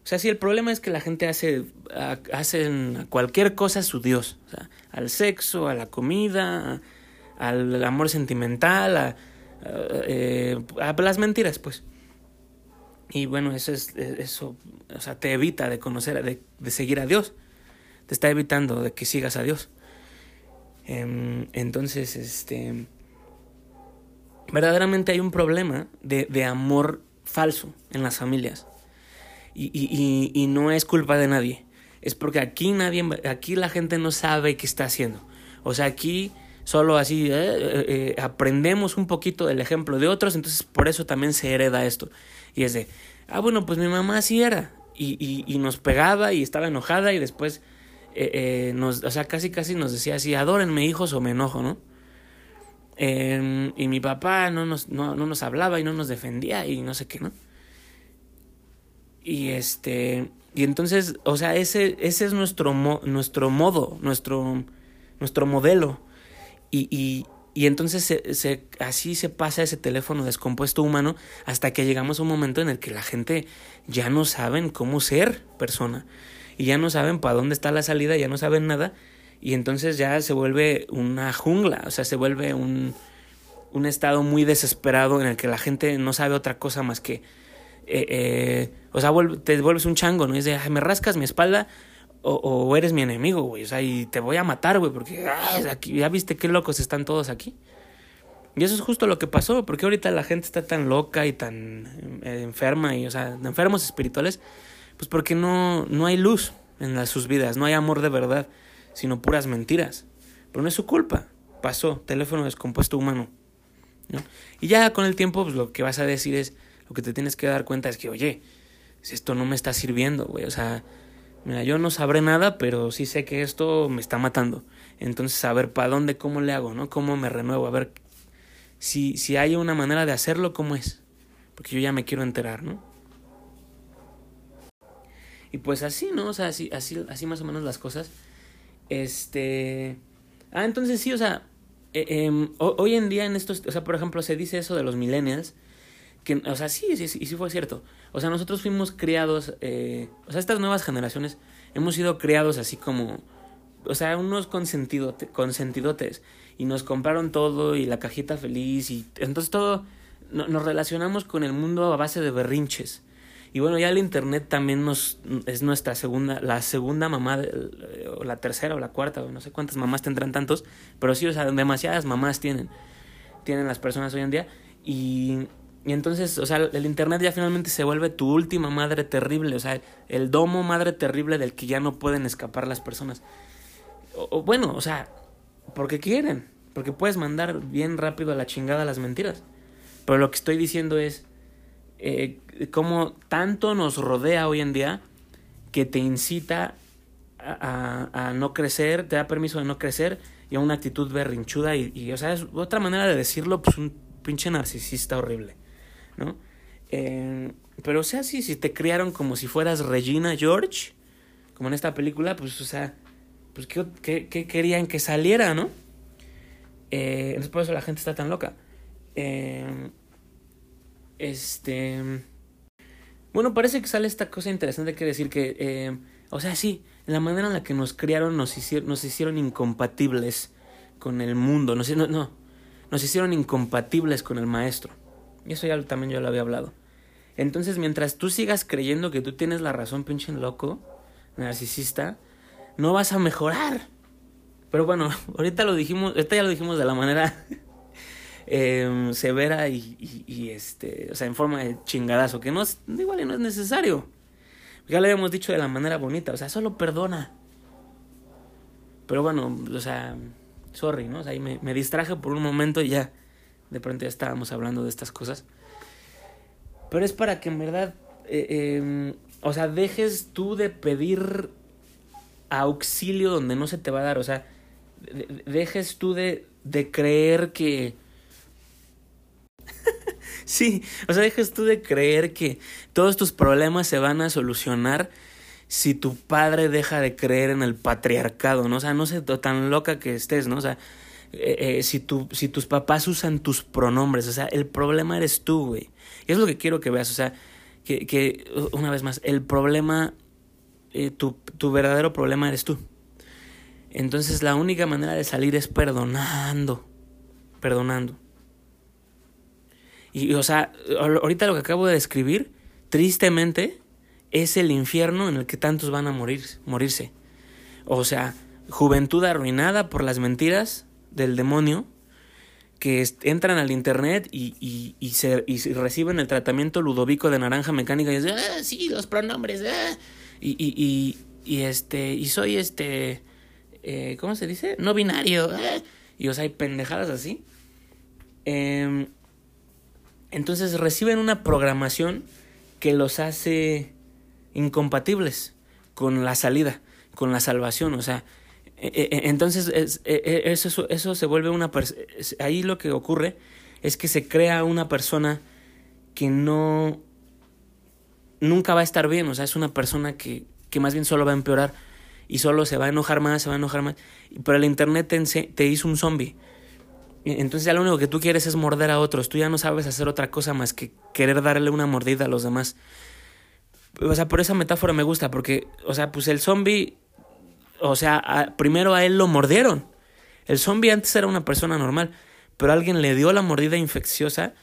o sea, sí, el problema es que la gente hace, a, hacen cualquier cosa su Dios, o sea, al sexo, a la comida, al amor sentimental, a, eh, a las mentiras, pues. Y bueno, eso es, eso, o sea, te evita de conocer, de, de seguir a Dios. Te está evitando de que sigas a Dios. Em, entonces, este, verdaderamente hay un problema de, de amor falso en las familias. Y, y, y, no es culpa de nadie. Es porque aquí nadie, aquí la gente no sabe qué está haciendo. O sea, aquí solo así eh, eh, eh, aprendemos un poquito del ejemplo de otros, entonces por eso también se hereda esto. Y es de, ah, bueno, pues mi mamá así era. Y, y, y nos pegaba y estaba enojada y después nos, o sea, casi casi nos decía así, adórenme hijos o me enojo, ¿no? Eh, y mi papá no nos, no, no nos hablaba y no nos defendía y no sé qué, ¿no? Y este, y entonces, o sea, ese, ese es nuestro, mo, nuestro modo, nuestro, nuestro modelo. Y, y, y entonces se, se, así se pasa ese teléfono descompuesto humano hasta que llegamos a un momento en el que la gente ya no saben cómo ser persona. Y ya no saben para dónde está la salida, ya no saben nada. Y entonces ya se vuelve una jungla, o sea, se vuelve un, un estado muy desesperado en el que la gente no sabe otra cosa más que... Eh, eh, o sea, te vuelves un chango, ¿no? Es de, me rascas mi espalda o, o eres mi enemigo, güey. O sea, y te voy a matar, güey, porque ay, aquí, ya viste qué locos están todos aquí. Y eso es justo lo que pasó, porque ahorita la gente está tan loca y tan eh, enferma, y, o sea, enfermos espirituales, pues porque no, no hay luz en sus vidas, no hay amor de verdad, sino puras mentiras. Pero no es su culpa, pasó, teléfono descompuesto humano. ¿no? Y ya con el tiempo, pues lo que vas a decir es, lo que te tienes que dar cuenta es que, oye, esto no me está sirviendo, güey, o sea, mira, yo no sabré nada, pero sí sé que esto me está matando. Entonces, a ver, ¿para dónde, cómo le hago, no? ¿Cómo me renuevo? A ver, si, si hay una manera de hacerlo, ¿cómo es? Porque yo ya me quiero enterar, ¿no? Y pues así, ¿no? O sea, así, así, así más o menos las cosas. Este... Ah, entonces sí, o sea, eh, eh, hoy en día en estos, o sea, por ejemplo, se dice eso de los millennials, que, o sea, sí, sí, sí, sí fue cierto. O sea, nosotros fuimos criados, eh, o sea, estas nuevas generaciones hemos sido criados así como, o sea, unos consentidotes, consentidotes y nos compraron todo y la cajita feliz y entonces todo, no, nos relacionamos con el mundo a base de berrinches. Y bueno, ya el internet también nos es nuestra segunda, la segunda mamá, la tercera o la cuarta, o no sé cuántas mamás tendrán tantos, pero sí, o sea, demasiadas mamás tienen, tienen las personas hoy en día. Y, y entonces, o sea, el internet ya finalmente se vuelve tu última madre terrible, o sea, el domo madre terrible del que ya no pueden escapar las personas. O, bueno, o sea, porque quieren, porque puedes mandar bien rápido a la chingada las mentiras. Pero lo que estoy diciendo es eh, cómo tanto nos rodea hoy en día que te incita a, a, no crecer, te da permiso de no crecer y a una actitud berrinchuda y, y, o sea, es otra manera de decirlo, pues un pinche narcisista horrible, ¿no? Eh, pero o sea, sí, si te criaron como si fueras Regina George, como en esta película, pues o sea, pues qué, qué, querían que saliera, ¿no? Eh, entonces por eso la gente está tan loca. Eh, este. Bueno, parece que sale esta cosa interesante que decir que. O sea, sí, la manera en la que nos criaron nos hicieron, nos incompatibles con el mundo. No, no, no. Nos hicieron incompatibles con el maestro. Y eso ya también yo lo había hablado. Entonces, mientras tú sigas creyendo que tú tienes la razón, pinche loco, narcisista, no vas a mejorar. Pero bueno, ahorita lo dijimos, ahorita ya lo dijimos de la manera eh, severa y, este, o sea, en forma de chingadazo, que no es, igual no es necesario. Ya le habíamos dicho de la manera bonita, o sea, solo perdona. Pero bueno, o sea, sorry, ¿no? O sea, ahí me, distraje por un momento y ya, de pronto ya estábamos hablando de estas cosas. Pero es para que en verdad, eh, eh, o sea, dejes tú de pedir auxilio donde no se te va a dar, o sea, dejes tú de, de creer que Sí, o sea, dejas tú de creer que todos tus problemas se van a solucionar si tu padre deja de creer en el patriarcado, ¿no? O sea, no sé tan loca que estés, ¿no? O sea, eh, si, tu, si tus papás usan tus pronombres. O sea, el problema eres tú, güey. Y es lo que quiero que veas. O sea, que, que una vez más, el problema, eh, tu, tu verdadero problema eres tú. Entonces la única manera de salir es perdonando. Perdonando. Y, o sea, ahorita lo que acabo de describir, tristemente, es el infierno en el que tantos van a morir, morirse. O sea, juventud arruinada por las mentiras del demonio que entran al internet y, y, y, se, y reciben el tratamiento ludovico de naranja mecánica y dicen, ah, sí, los pronombres, ah". y, y, y, este, y soy este, eh, ¿cómo se dice? No binario, ah". y o sea, hay pendejadas así. Eh, entonces reciben una programación que los hace incompatibles con la salida, con la salvación, o sea, e, e, e, entonces eso, eso se vuelve una ahí lo que ocurre es que se crea una persona que no nunca va a estar bien, o sea, es una persona que, que más bien solo va a empeorar y solo se va a enojar más, se va a enojar más, pero el internet te, te hizo un zombie entonces ya lo único que tú quieres es morder a otros. Tú ya no sabes hacer otra cosa más que querer darle una mordida a los demás. O sea, por esa metáfora me gusta, porque, o sea, pues el zombie, o sea, primero a él lo mordieron. El zombie antes era una persona normal, pero alguien le dio la mordida infecciosa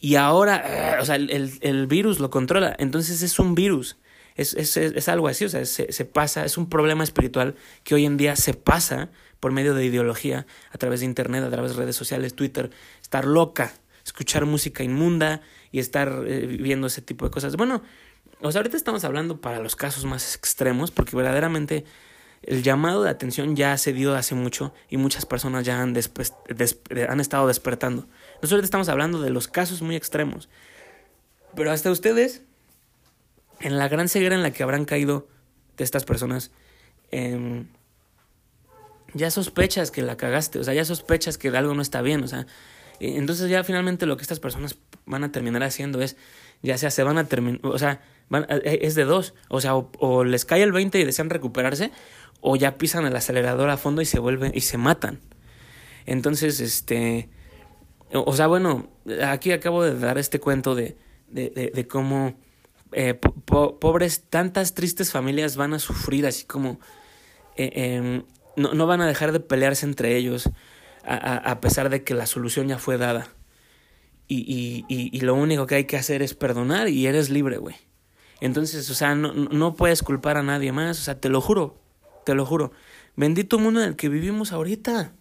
y ahora, o sea, el, el, virus lo controla. Entonces es un virus. Es, es, es algo así, o sea, se, se pasa, es un problema espiritual que hoy en día se pasa por medio de ideología, a través de internet, a través de redes sociales, Twitter, estar loca, escuchar música inmunda y estar eh, viendo ese tipo de cosas. Bueno, o ahorita estamos hablando para los casos más extremos, porque verdaderamente el llamado de atención ya se dio hace mucho y muchas personas ya han, han estado despertando. Nosotros ahorita estamos hablando de los casos muy extremos. Pero hasta ustedes, en la gran ceguera en la que habrán caído de estas personas, eh, ya sospechas que la cagaste, o sea, ya sospechas que algo no está bien, o sea, entonces ya finalmente lo que estas personas van a terminar haciendo es, ya sea se van a terminar, o sea, van, eh, es de dos, o sea, o, les cae el 20 y desean recuperarse, o ya pisan el acelerador a fondo y se vuelven y se matan. Entonces, este, o, sea, bueno, aquí acabo de dar este cuento de, de, de, cómo eh, pobres, tantas tristes familias van a sufrir así como... Eh, em, no, no van a dejar de pelearse entre ellos a, a, pesar de que la solución ya fue dada. Y, y, y, lo único que hay que hacer es perdonar y eres libre, güey. Entonces, o sea, no, no puedes culpar a nadie más, o sea, te lo juro, te lo juro. Bendito mundo en el que vivimos ahorita.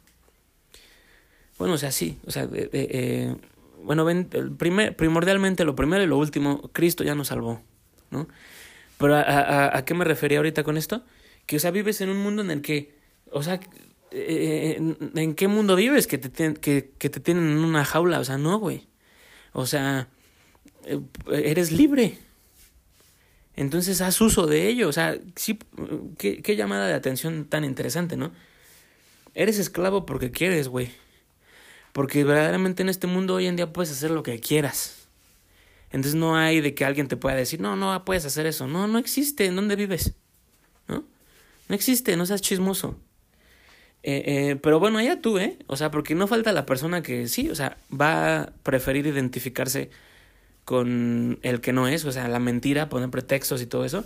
Bueno, o sea, sí, o sea, eh, eh, bueno, ven, el primer, primordialmente lo primero y lo último, Cristo ya nos salvó, ¿no? Pero a, a, a qué me refería ahorita con esto? Que, o sea, vives en un mundo en el que o sea, eh, ¿en qué mundo vives que te, que, que te tienen en una jaula? O sea, no, güey. O sea, eh, eres libre. Entonces haz uso de ello. O sea, sí, qué, qué llamada de atención tan interesante, ¿no? Eres esclavo porque quieres, güey. Porque verdaderamente en este mundo hoy en día puedes hacer lo que quieras. Entonces no hay de que alguien te pueda decir, no, no puedes hacer eso. No, no existe. ¿En dónde vives? ¿No? No existe, no seas chismoso. Eh, eh, pero bueno, ya tú, ¿eh? O sea, porque no falta la persona que sí, o sea, va a preferir identificarse con el que no es, o sea, la mentira, poner pretextos y todo eso.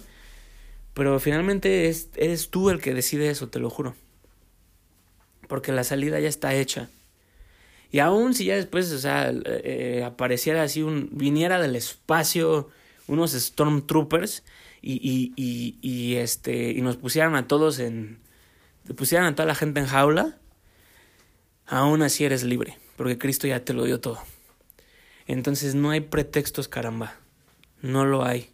Pero finalmente es, eres tú el que decide eso, te lo juro. Porque la salida ya está hecha. Y aún si ya después, o sea, eh, apareciera así un. viniera del espacio unos Stormtroopers y, y, y, este, y nos pusieran a todos en, te pusieran a toda la gente en jaula, aún así eres libre, porque Cristo ya te lo dio todo. Entonces no hay pretextos, caramba. No lo hay.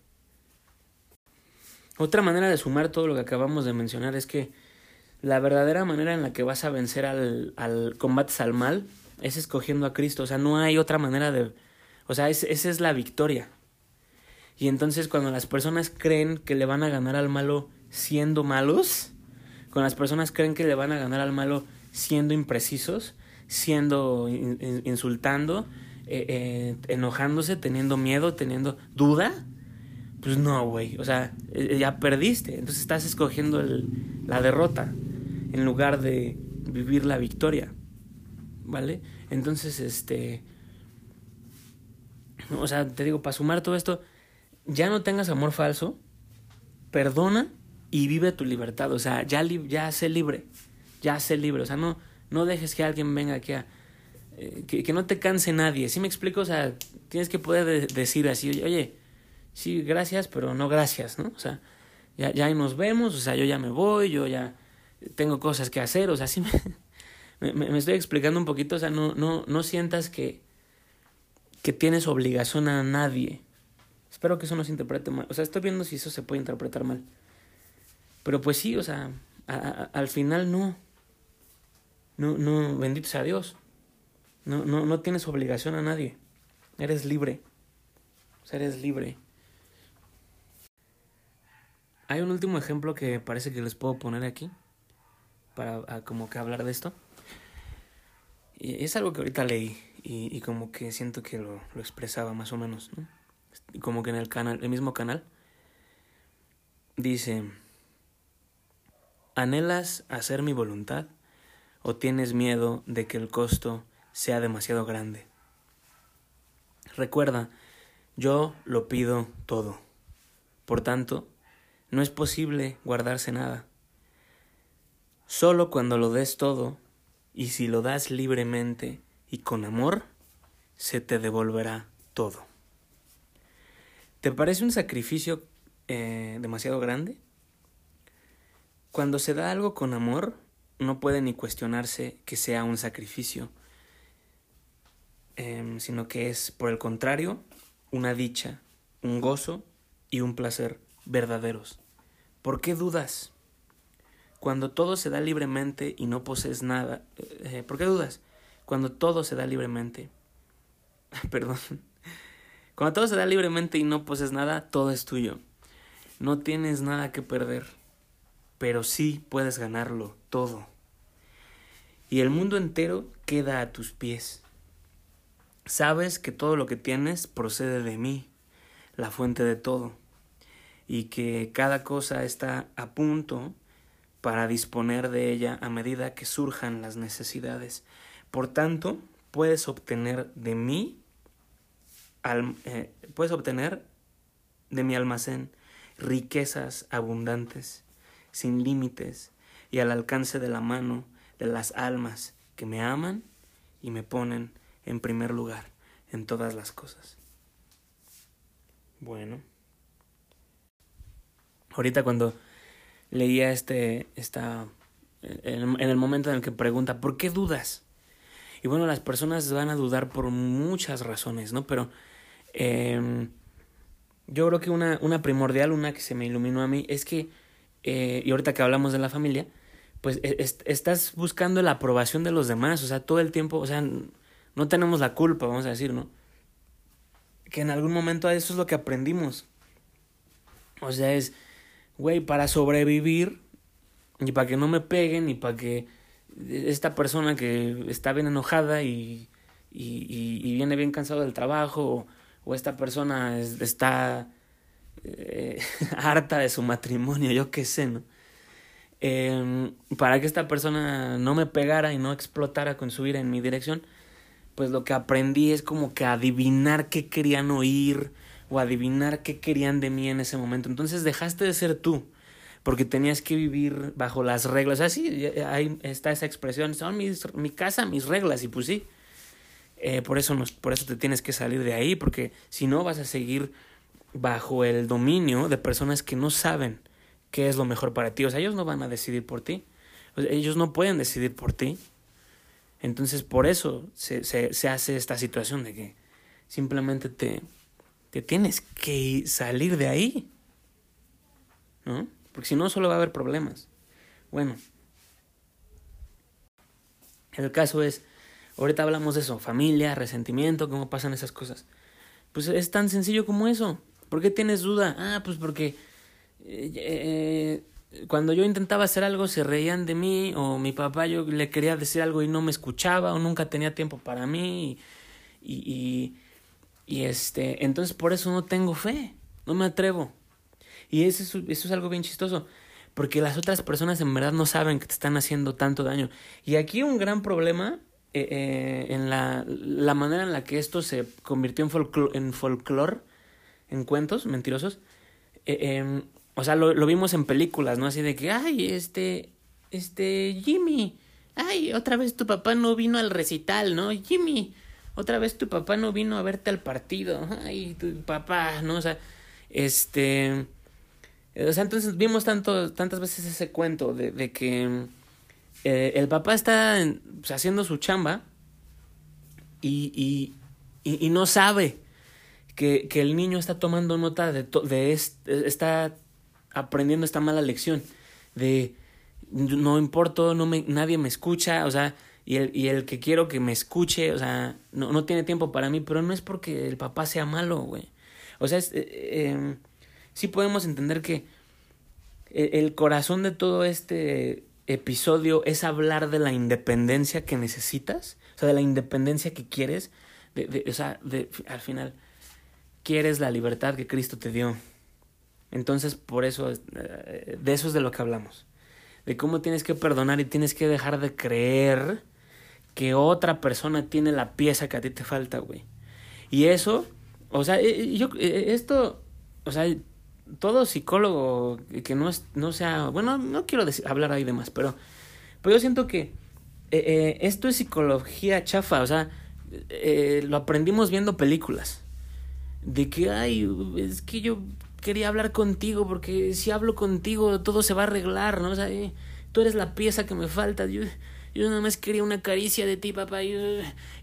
Otra manera de sumar todo lo que acabamos de mencionar es que la verdadera manera en la que vas a vencer al, al combates al mal es escogiendo a Cristo. O sea, no hay otra manera de... O sea, esa es la victoria. Y entonces cuando las personas creen que le van a ganar al malo siendo malos, cuando las personas creen que le van a ganar al malo siendo imprecisos, siendo insultando, eh, eh, enojándose, teniendo miedo, teniendo duda, pues no, güey. O sea, eh, ya perdiste. Entonces estás escogiendo el, la derrota en lugar de vivir la victoria. ¿vale? Entonces, este... O sea, te digo, para sumar todo esto, ya no tengas amor falso, perdona y vive tu libertad. O sea, ya, ya sé libre, ya sé libre. O sea, no, no dejes que alguien venga aquí a... Eh, que, que, no te canse nadie. ¿Sí me explico? O sea, tienes que poder decir así, oye, sí, gracias, pero no gracias, ¿no? O sea, ya, ya nos vemos, o sea, yo ya me voy, yo ya tengo cosas que hacer, o sea, sí me, me, me estoy explicando un poquito, o sea, no, no, no sientas que, que tienes obligación a nadie. Espero que eso no se interprete mal. O sea, estoy viendo si eso se puede interpretar mal. Pero pues sí, o sea, al final no. No, no, bendito sea Dios. No, no, no tienes obligación a nadie. Eres libre. Eres libre. Hay un último ejemplo que parece que les puedo poner aquí. Para como que hablar de esto. Y es algo que ahorita leí. Y, y como que siento que lo, lo expresaba más o menos, ¿no? Como que en el canal, el mismo canal. Dice. ¿Anhelas hacer mi voluntad? ¿O tienes miedo de que el costo sea demasiado grande? Recuerda, yo lo pido todo. Por tanto, no es posible guardarse nada. Solo cuando lo des todo, y si lo das libremente y con amor, se te devolverá todo. ¿Te parece un sacrificio eh, demasiado grande? Cuando se da algo con amor, no puede ni cuestionarse que sea un sacrificio, em, sino que es, por el contrario, una dicha, un gozo y un placer verdaderos. ¿Por qué dudas? Cuando todo se da libremente y no posees nada, eh, ¿por qué dudas? Cuando todo se da libremente, perdón, cuando todo se da libremente y no posees nada, todo es tuyo. No tienes nada que perder pero sí puedes ganarlo todo. Y el mundo entero queda a tus pies. Sabes que todo lo que tienes procede de mí, la fuente de todo, y que cada cosa está a punto para disponer de ella a medida que surjan las necesidades. Por tanto, puedes obtener de mí, eh, puedes obtener de mi almacén riquezas abundantes sin límites y al alcance de la mano de las almas que me aman y me ponen en primer lugar en todas las cosas. Bueno. Ahorita cuando leía este, esta, en, el momento en el que pregunta, ¿por qué dudas? Y bueno, las personas van a dudar por muchas razones, ¿no? Pero em, yo creo que una, una primordial, una que se me iluminó a mí, es que eh, y ahorita que hablamos de la familia, pues e, estás buscando la aprobación de los demás, o sea, todo el tiempo, o sea, no tenemos la culpa, vamos a decir, ¿no? Que en algún momento eso es lo que aprendimos. O sea, es, güey, para sobrevivir, y para que no me peguen, y para que esta persona que está bien enojada y, y, viene bien cansado del trabajo, o esta persona está eh, harta de su matrimonio, yo qué sé, ¿no? Em, para que esta persona no me pegara y no explotara con su ira en mi dirección, pues lo que aprendí es como que adivinar qué querían oír o adivinar qué querían de mí en ese momento. Entonces dejaste de ser tú, porque tenías que vivir bajo las reglas. Así, ahí está esa expresión, son mis, mi casa, mis reglas, y pues sí. Eh, por, eso nos, por eso te tienes que salir de ahí, porque si no vas a seguir bajo el dominio de personas que no saben qué es lo mejor para ti. O sea, ellos no van a decidir por ti. ellos no pueden decidir por ti. Entonces, por eso se, se, se hace esta situación de que simplemente te, te tienes que salir de ahí. ¿No? Porque si no, solo va a haber problemas. Bueno, el caso es, ahorita hablamos de eso, familia, resentimiento, cómo pasan esas cosas. Pues es tan sencillo como eso. ¿Por qué tienes duda? Ah, pues porque eh, eh, cuando yo intentaba hacer algo se reían de mí o mi papá yo le quería decir algo y no me escuchaba o nunca tenía tiempo para mí y, y, este entonces por eso no tengo fe, no me atrevo. Y eso es, algo bien chistoso porque las otras personas en verdad no saben que te están haciendo tanto daño. Y aquí un gran problema eh, en la, la manera en la que esto se convirtió en, en folclore, en cuentos mentirosos, eh, em, o sea, lo, lo, vimos en películas, ¿no? Así de que, ay, este, este, Jimmy, ay, otra vez tu papá no vino al recital, ¿no? Jimmy, otra vez tu papá no vino a verte al partido, ay, tu papá, ¿no? O sea, este, o sea, entonces vimos tanto, tantas veces ese cuento de, de que eh, el papá está pues, haciendo su chamba y, y, y, no sabe que, que, el niño está tomando nota de, de está aprendiendo esta mala lección de no importo, no me, nadie me escucha, o sea, y el, y el que quiero que me escuche, o sea, no, no tiene tiempo para mí, pero no es porque el papá sea malo, güey. O sea, eh, em, sí podemos entender que el corazón de todo este episodio es hablar de la independencia que necesitas, o sea, de la independencia que quieres, de, o sea, de, al final, quieres la libertad que Cristo te dio. Entonces, por eso, eh, de eso es de lo que hablamos. De cómo tienes que perdonar y tienes que dejar de creer que otra persona tiene la pieza que a ti te falta, güey. Y eso, o sea, eh, eh, yo, esto, o sea, todo psicólogo que no, es, no sea, bueno, no quiero decir, hablar ahí de más, pero, pero yo siento que esto es psicología chafa, o sea, lo aprendimos viendo películas. De que, ay, es que yo quería hablar contigo porque si hablo contigo todo se va a arreglar, ¿no? O sea, tú eres la pieza que me falta. Yo, yo nada más quería una caricia de ti, papá. Y,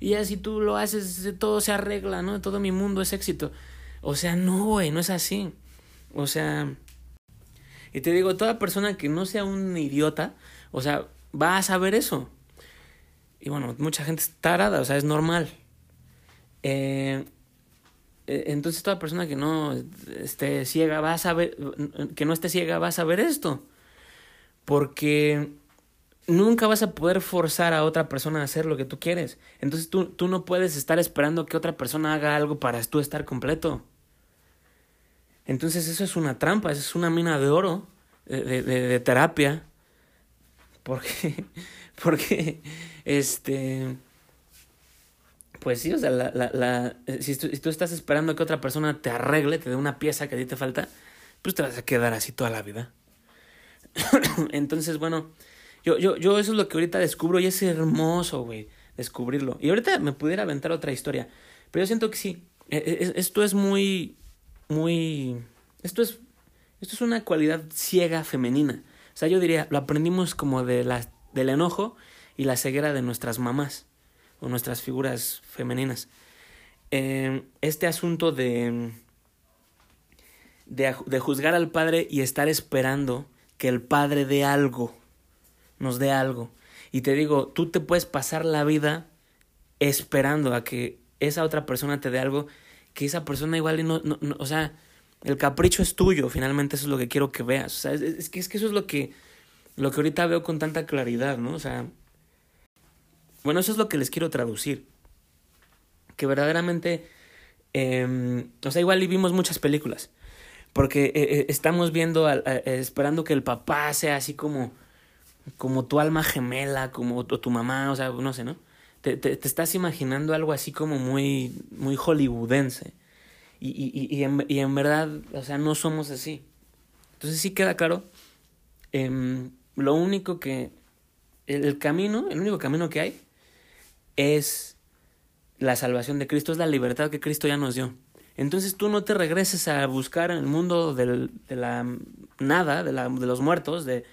y ya si tú lo haces, todo se arregla, ¿no? Todo mi mundo es éxito. O sea, no, güey, no es así. O sea, y te digo, toda persona que no sea un idiota, o sea, va a saber eso. Y bueno, mucha gente está tarada, o sea, es normal. Eh, eh, entonces toda persona que no esté ciega va a saber, que no esté ciega va a saber esto. Porque nunca vas a poder forzar a otra persona a hacer lo que tú quieres. Entonces tú, tú no puedes estar esperando que otra persona haga algo para tú estar completo. Entonces eso es una trampa, eso es una mina de oro de, de, terapia. Porque, porque, este, pues sí, o sea, la, la, la, si, tú, si tú estás esperando que otra persona te arregle, te dé una pieza que a ti te falta, pues te vas a quedar así toda la vida. Entonces, bueno, yo, yo, yo eso es lo que ahorita descubro y es hermoso, güey, descubrirlo. Y ahorita me pudiera aventar otra historia, pero yo siento que sí, e, e, esto es muy, muy... Esto es, esto es una cualidad ciega femenina. O sea, yo diría, lo aprendimos como de la, del enojo y la ceguera de nuestras mamás o nuestras figuras femeninas. Eh, este asunto de, de, de juzgar al padre y estar esperando que el padre dé algo, nos dé algo. Y te digo, tú te puedes pasar la vida esperando a que esa otra persona te dé algo que esa persona igual no, no, o sea, el capricho es tuyo, finalmente eso es lo que quiero que veas. O sea, es, que, es que eso es lo que, lo que ahorita veo con tanta claridad, ¿no? O sea, bueno, eso es lo que les quiero traducir. Que verdaderamente, eh, o sea, igual vimos muchas películas. Porque eh, eh, estamos viendo, esperando que el papá sea así como, como tu alma gemela, como tu mamá, o sea, no sé, ¿no? te, estás imaginando algo así como muy, muy hollywoodense. Y, y, y, en, y en verdad, o sea, no somos así. Entonces sí queda claro. Eh, lo único que. El camino, el único camino que hay es la salvación de Cristo, es la libertad que Cristo ya nos dio. Entonces tú no te regreses a buscar en el mundo del, de la nada, de, la, de los muertos, de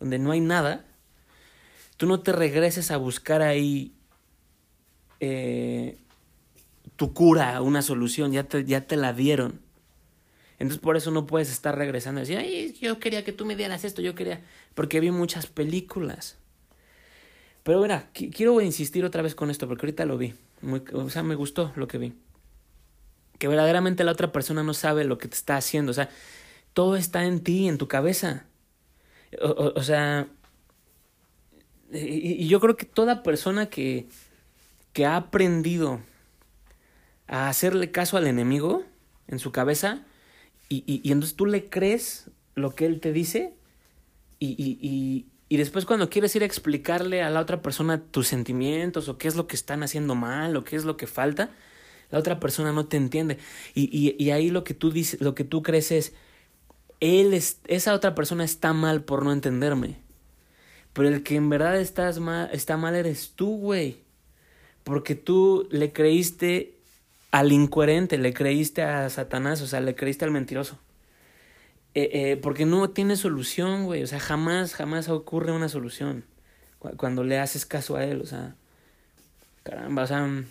donde no hay nada. Tú no te regreses a buscar ahí eh, tu cura, una solución, ya te, ya te la dieron. Entonces por eso no puedes estar regresando y decir, ay, yo quería que tú me dieras esto, yo quería, porque vi muchas películas. Pero mira, quiero insistir otra vez con esto, porque ahorita lo vi, muy, o sea, me gustó lo que vi. Que verdaderamente la otra persona no sabe lo que te está haciendo, o sea, todo está en ti, en tu cabeza. O, o sea, y, y yo creo que toda persona que, que ha aprendido a hacerle caso al enemigo en su cabeza y, y, y entonces tú le crees lo que él te dice y, y, Y después cuando quieres ir a explicarle a la otra persona tus sentimientos o qué es lo que están haciendo mal o qué es lo que falta, la otra persona no te entiende. Y, y, ahí lo que tú dices, lo que tú crees es, él es, esa otra persona está mal por no entenderme. Pero el que en verdad estás mal, está mal eres tú, güey. Porque tú le creíste al incoherente, le creíste a Satanás, o sea, le creíste al mentiroso. Eh, eh, porque no tiene solución, güey. O sea, jamás, jamás ocurre una solución cuando le haces caso a él. O sea, caramba, o sea,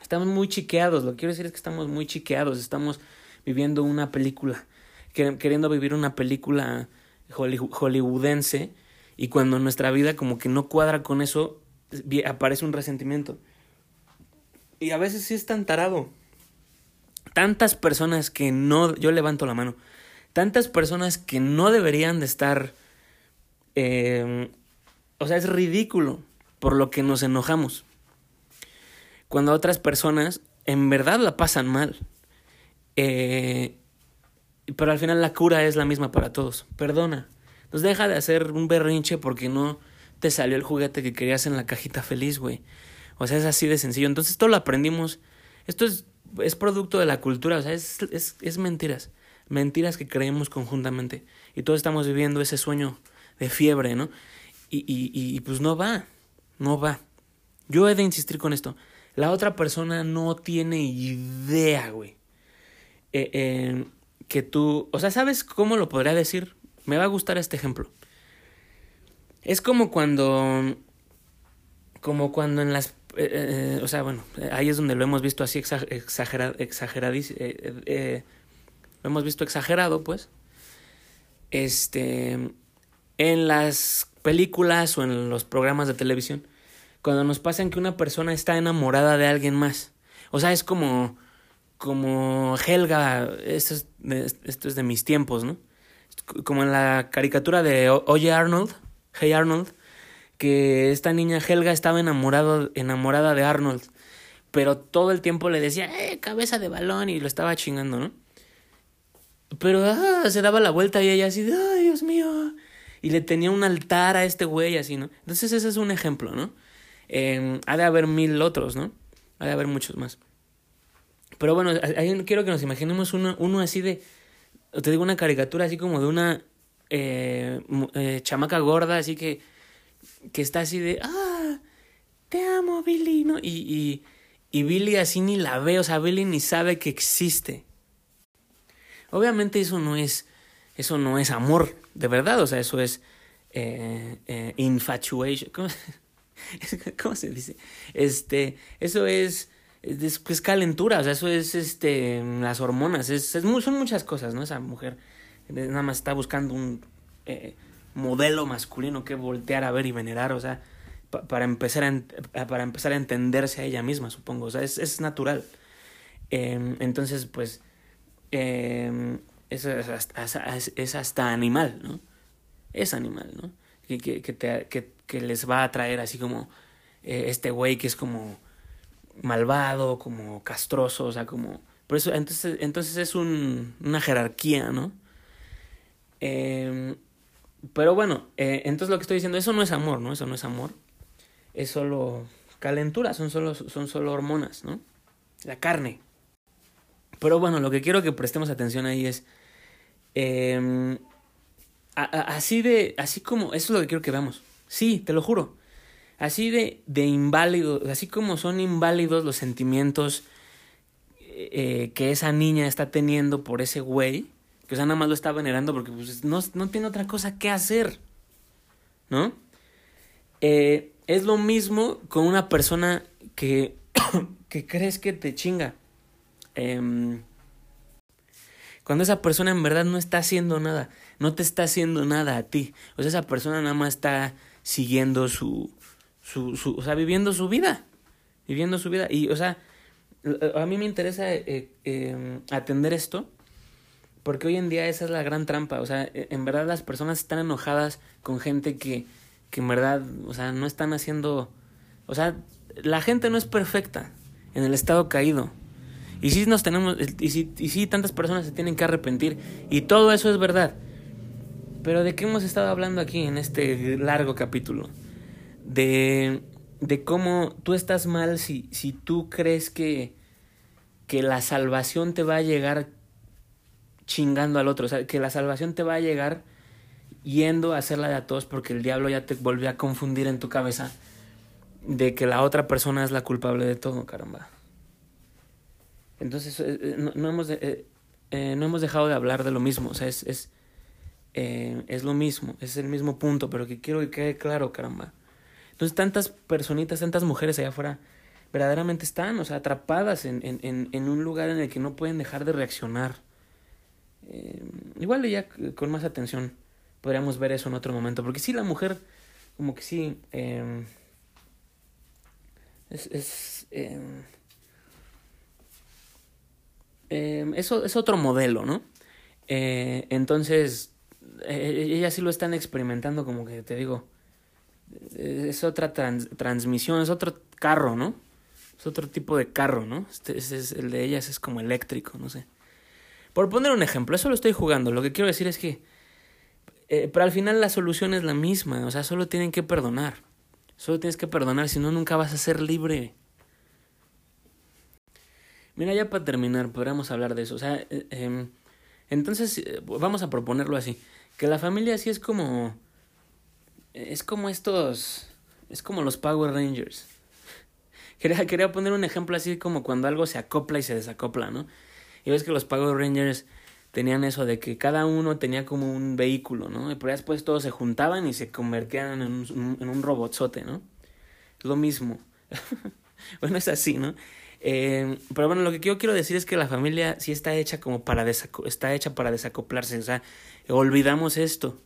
estamos muy chiqueados. Lo que quiero decir es que estamos muy chiqueados. Estamos viviendo una película, queriendo vivir una película hollywoodense. Y cuando nuestra vida como que no cuadra con eso, aparece un resentimiento. Y a veces sí es tan tarado. Tantas personas que no, yo levanto la mano, tantas personas que no deberían de estar, eh, o sea, es ridículo por lo que nos enojamos. Cuando otras personas en verdad la pasan mal. Eh, pero al final la cura es la misma para todos. Perdona. Entonces deja de hacer un berrinche porque no te salió el juguete que querías en la cajita feliz, güey. O sea, es así de sencillo. Entonces, esto lo aprendimos. Esto es, es producto de la cultura, o sea, es, es, es mentiras. Mentiras que creemos conjuntamente. Y todos estamos viviendo ese sueño de fiebre, ¿no? Y, y, y pues no va, no va. Yo he de insistir con esto. La otra persona no tiene idea, güey. Eh, eh, que tú, o sea, ¿sabes cómo lo podría decir? Me va a gustar este ejemplo. Es como cuando, como cuando en las eh, eh, o sea, bueno, ahí es donde lo hemos visto así exagerado, eh, lo hemos visto exagerado, pues, este, en las películas o en los programas de televisión, cuando nos pasan que una persona está enamorada de alguien más, o sea, es como, como Helga, esto es esto es de mis tiempos, ¿no? Como en la caricatura de Oye Arnold, Hey Arnold, que esta niña Helga estaba enamorado, enamorada de Arnold, pero todo el tiempo le decía, eh, cabeza de balón, y lo estaba chingando, ¿no? Pero ah, se daba la vuelta y ella así, ay, Dios mío. Y le tenía un altar a este güey así, ¿no? Entonces ese es un ejemplo, ¿no? Eh, ha de haber mil otros, ¿no? Ha de haber muchos más. Pero bueno, ahí quiero que nos imaginemos uno, uno así de, te digo una caricatura así como de una eh, eh, chamaca gorda, así que que está así de, ah, te amo, Billy, ¿no? Y, y, y Billy así ni la ve, o sea, Billy ni sabe que existe. Obviamente eso no es, eso no es amor, de verdad, o sea, eso es eh, eh, infatuation. ¿Cómo, ¿Cómo, se dice? Este, eso es, es, calentura, o sea, eso es este, las hormonas, es, es, son muchas cosas, ¿no? Esa mujer nada más está buscando un... Eh, modelo masculino que voltear a ver y venerar, o sea, para, empezar a para empezar a entenderse a ella misma, supongo, o sea, es, es natural. Em, entonces, pues, eh, es, es, hasta animal, ¿no? Es animal, ¿no? Que, que, que, te, que, que les va a traer así como eh, este güey que es como malvado, como castroso, o sea, como... Por eso, entonces, entonces es un, una jerarquía, ¿no? Eh, pero bueno, eh, entonces lo que estoy diciendo, eso no es amor, ¿no? Eso no es amor. Es solo calentura, son solo, son solo hormonas, ¿no? La carne. Pero bueno, lo que quiero que prestemos atención ahí es. Eh, así de. Así como. Eso es lo que quiero que veamos. Sí, te lo juro. Así de, de inválido. Así como son inválidos los sentimientos eh, que esa niña está teniendo por ese güey que o sea, nada más lo está venerando porque pues, no, no tiene otra cosa que hacer. ¿No? Eh, es lo mismo con una persona que, que crees que te chinga. Eh, cuando esa persona en verdad no está haciendo nada, no te está haciendo nada a ti. O sea, esa persona nada más está siguiendo su, su, su o sea, viviendo su vida. Viviendo su vida. Y, o sea, a mí me interesa eh, eh, atender esto porque hoy en día esa es la gran trampa. O sea, e, en verdad las personas están enojadas con gente que, que en verdad, o sea, no están haciendo... O sea, la gente no es perfecta en el estado caído. Y sí nos tenemos, y sí, y sí tantas personas se tienen que arrepentir. Y todo eso es verdad. Pero ¿de qué hemos estado hablando aquí en este largo capítulo? De, de cómo tú estás mal si, si tú crees que, que la salvación te va a llegar chingando al otro. O sea, que la salvación te va a llegar yendo a hacerla de a todos porque el diablo ya te volvió a confundir en tu cabeza de que la otra persona es la culpable de todo, caramba. Entonces, eh, eh, no, hemos, eh, no hemos dejado de hablar de lo mismo, o sea, es, es, es lo mismo, es el mismo punto, pero que quiero que quede claro, caramba. Entonces, tantas personitas, tantas mujeres allá afuera, verdaderamente están, o sea, atrapadas en, en, en un lugar en el que no pueden dejar de reaccionar. Igual ya con más atención podríamos ver eso en otro momento, porque sí, la mujer, como que sí, es, es, em, em, eso es otro modelo, ¿no? Eh, entonces, eh, ellas sí lo están experimentando, como que te digo, es otra transmisión, es otro carro, ¿no? Es otro tipo de carro, ¿no? Este, es, el de ellas es como eléctrico, no sé. Por poner un ejemplo, eso lo estoy jugando. Lo que quiero decir es que, eh, pero al final la solución es la misma, o sea, solo tienen que perdonar. Solo tienes que perdonar, si no, nunca vas a ser libre. Mira, ya para terminar, podríamos hablar de eso. O sea, eh, em, entonces, eh, vamos a proponerlo así. Que la familia sí es como... Es como estos... Es como los Power Rangers. Quería, quería poner un ejemplo así como cuando algo se acopla y se desacopla, ¿no? Y ves que los Power Rangers tenían eso de que cada uno tenía como un vehículo, ¿no? Y por después todos se juntaban y se convertían en un, en un robotzote, ¿no? Lo mismo. bueno, es así, ¿no? Eh, pero bueno, lo que yo quiero decir es que la familia sí está hecha como para está hecha para desacoplarse, o sea, olvidamos esto.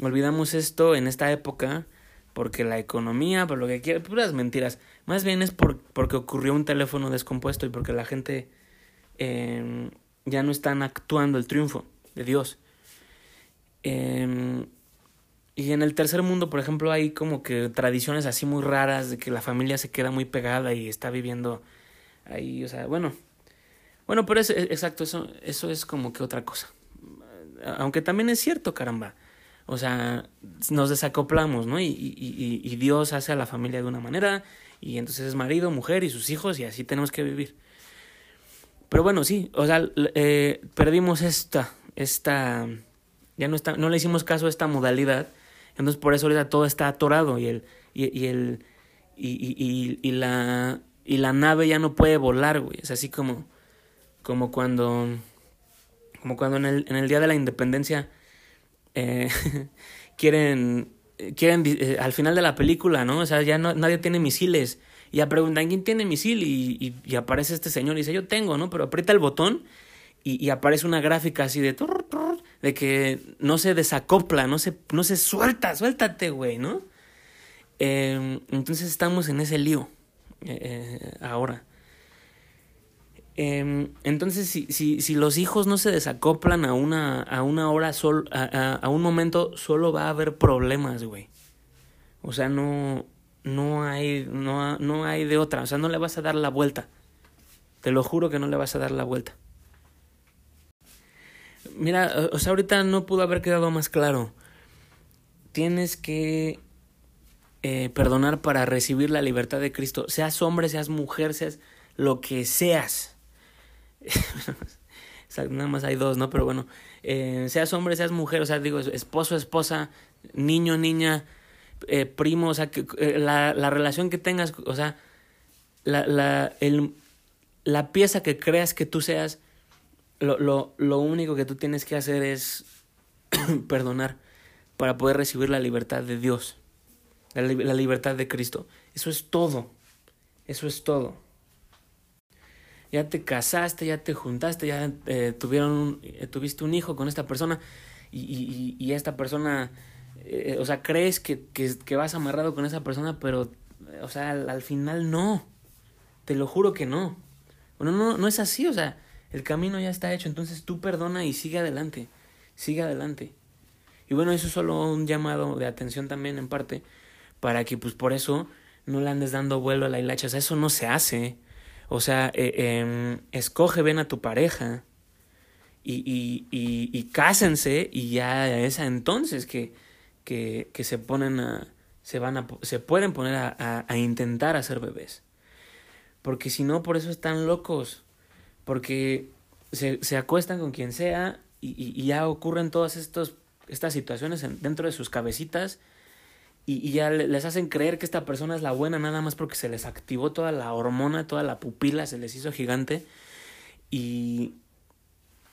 Olvidamos esto en esta época porque la economía, por lo que quiera, puras mentiras. Más bien es por, porque ocurrió un teléfono descompuesto y porque la gente eh, ya no están actuando el triunfo de Dios. Em, y en el tercer mundo, por ejemplo, hay como que tradiciones así muy raras de que la familia se queda muy pegada y está viviendo ahí, o sea, bueno. Bueno, pero es, exacto, eso, eso es como que otra cosa. Aunque también es cierto, caramba. O sea, nos desacoplamos, ¿no? Y, y, y Dios hace a la familia de una manera, y entonces es marido, mujer y sus hijos, y así tenemos que vivir. Pero bueno, sí, o sea, eh, perdimos esta, esta, ya no está, no le hicimos caso a esta modalidad, entonces por eso ahorita todo está atorado y el, y, y el, y, y, la, y la nave ya no puede volar, güey, es así como, como cuando, como cuando en el, en el día de la independencia eh, quieren, quieren, eh, al final de la película, ¿no? O sea, ya no, nadie tiene misiles y ya preguntan quién tiene misil y, y, aparece este señor y dice yo tengo, ¿no? Pero aprieta el botón y, y aparece una gráfica así de de que no se desacopla, no se, no se suelta, suéltate, güey, ¿no? Eh, entonces estamos en ese lío eh, eh ahora. Eh, entonces, si, si, si los hijos no se desacoplan a una, a una hora, sol, a, a, a un momento, solo va a haber problemas, güey. O sea, no, no hay, no, no hay de otra. O sea, no le vas a dar la vuelta. Te lo juro que no le vas a dar la vuelta. Mira, o sea, ahorita no pudo haber quedado más claro. Tienes que eh, perdonar para recibir la libertad de Cristo. Seas hombre, seas mujer, seas lo que seas. Nada más hay dos, ¿no? Pero bueno, eh, seas hombre, seas mujer, o sea, digo, esposo, esposa, niño, niña, eh, primo, o sea, que, eh, la, la, relación que tengas, o sea, la, la, el, la pieza que creas que tú seas, lo, lo, lo único que tú tienes que hacer es perdonar para poder recibir la libertad de Dios, la, la, libertad de Cristo. Eso es todo, eso es todo. Ya te casaste, ya te juntaste, ya eh, tuvieron, tuviste un hijo con esta persona y, y, y esta persona eh, o sea, crees que, que, vas amarrado con esa persona, pero, o sea, al, al, final no. Te lo juro que no. Bueno, no, no es así, o sea, el camino ya está hecho, entonces tú perdona y sigue adelante, sigue adelante. Y bueno, eso es solo un llamado de atención también en parte, para que pues por eso no le andes dando vuelo a la hilacha, o sea, eso no se hace. O sea, eh, eh, escoge, ven a tu pareja y, y, y, y cásense y ya es entonces que, que, se ponen a, se van a, se pueden poner a, a, a intentar hacer bebés. Porque si no, por eso están locos. Porque se, se acuestan con quien sea y, y, ya ocurren todas estos, estas situaciones en, dentro de sus cabecitas y, y, ya les hacen creer que esta persona es la buena nada más porque se les activó toda la hormona, toda la pupila, se les hizo gigante y,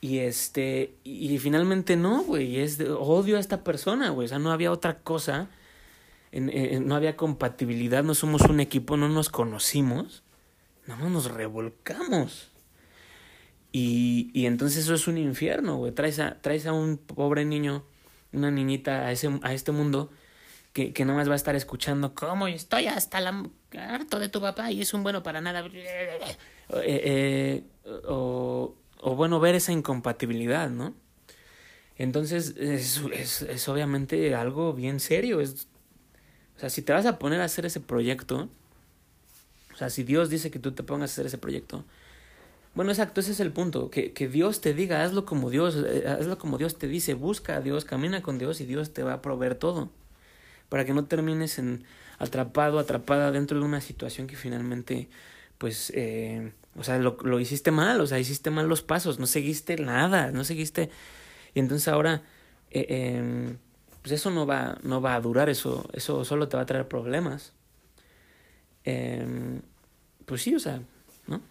y este, y finalmente no, güey, es de, odio a esta persona, güey, o sea, no había otra cosa, en, no había compatibilidad, no somos un equipo, no nos conocimos, nada más nos revolcamos. Y, y entonces eso es un infierno, güey. Traes a, a un pobre niño, una niñita a, ese, a este mundo que, que nada más va a estar escuchando cómo estoy hasta la harto de tu papá y es un bueno para nada. Eh, eh, o, o bueno, ver esa incompatibilidad, ¿no? Entonces es, es, es obviamente algo bien serio. Es, o sea, si te vas a poner a hacer ese proyecto, o sea, si Dios dice que tú te pongas a hacer ese proyecto, bueno, exacto, ese es el punto, que, que Dios te diga, hazlo como Dios, hazlo como Dios te dice, busca a Dios, camina con Dios y Dios te va a proveer todo, para que no termines en atrapado, atrapada dentro de una situación que finalmente, pues, eh, o sea, lo, lo hiciste mal, o sea, hiciste mal los pasos, no seguiste nada, no seguiste, y entonces ahora, eh, eh, pues eso no va, no va a durar, eso, eso solo te va a traer problemas. Eh, pues sí, o sea, ¿no?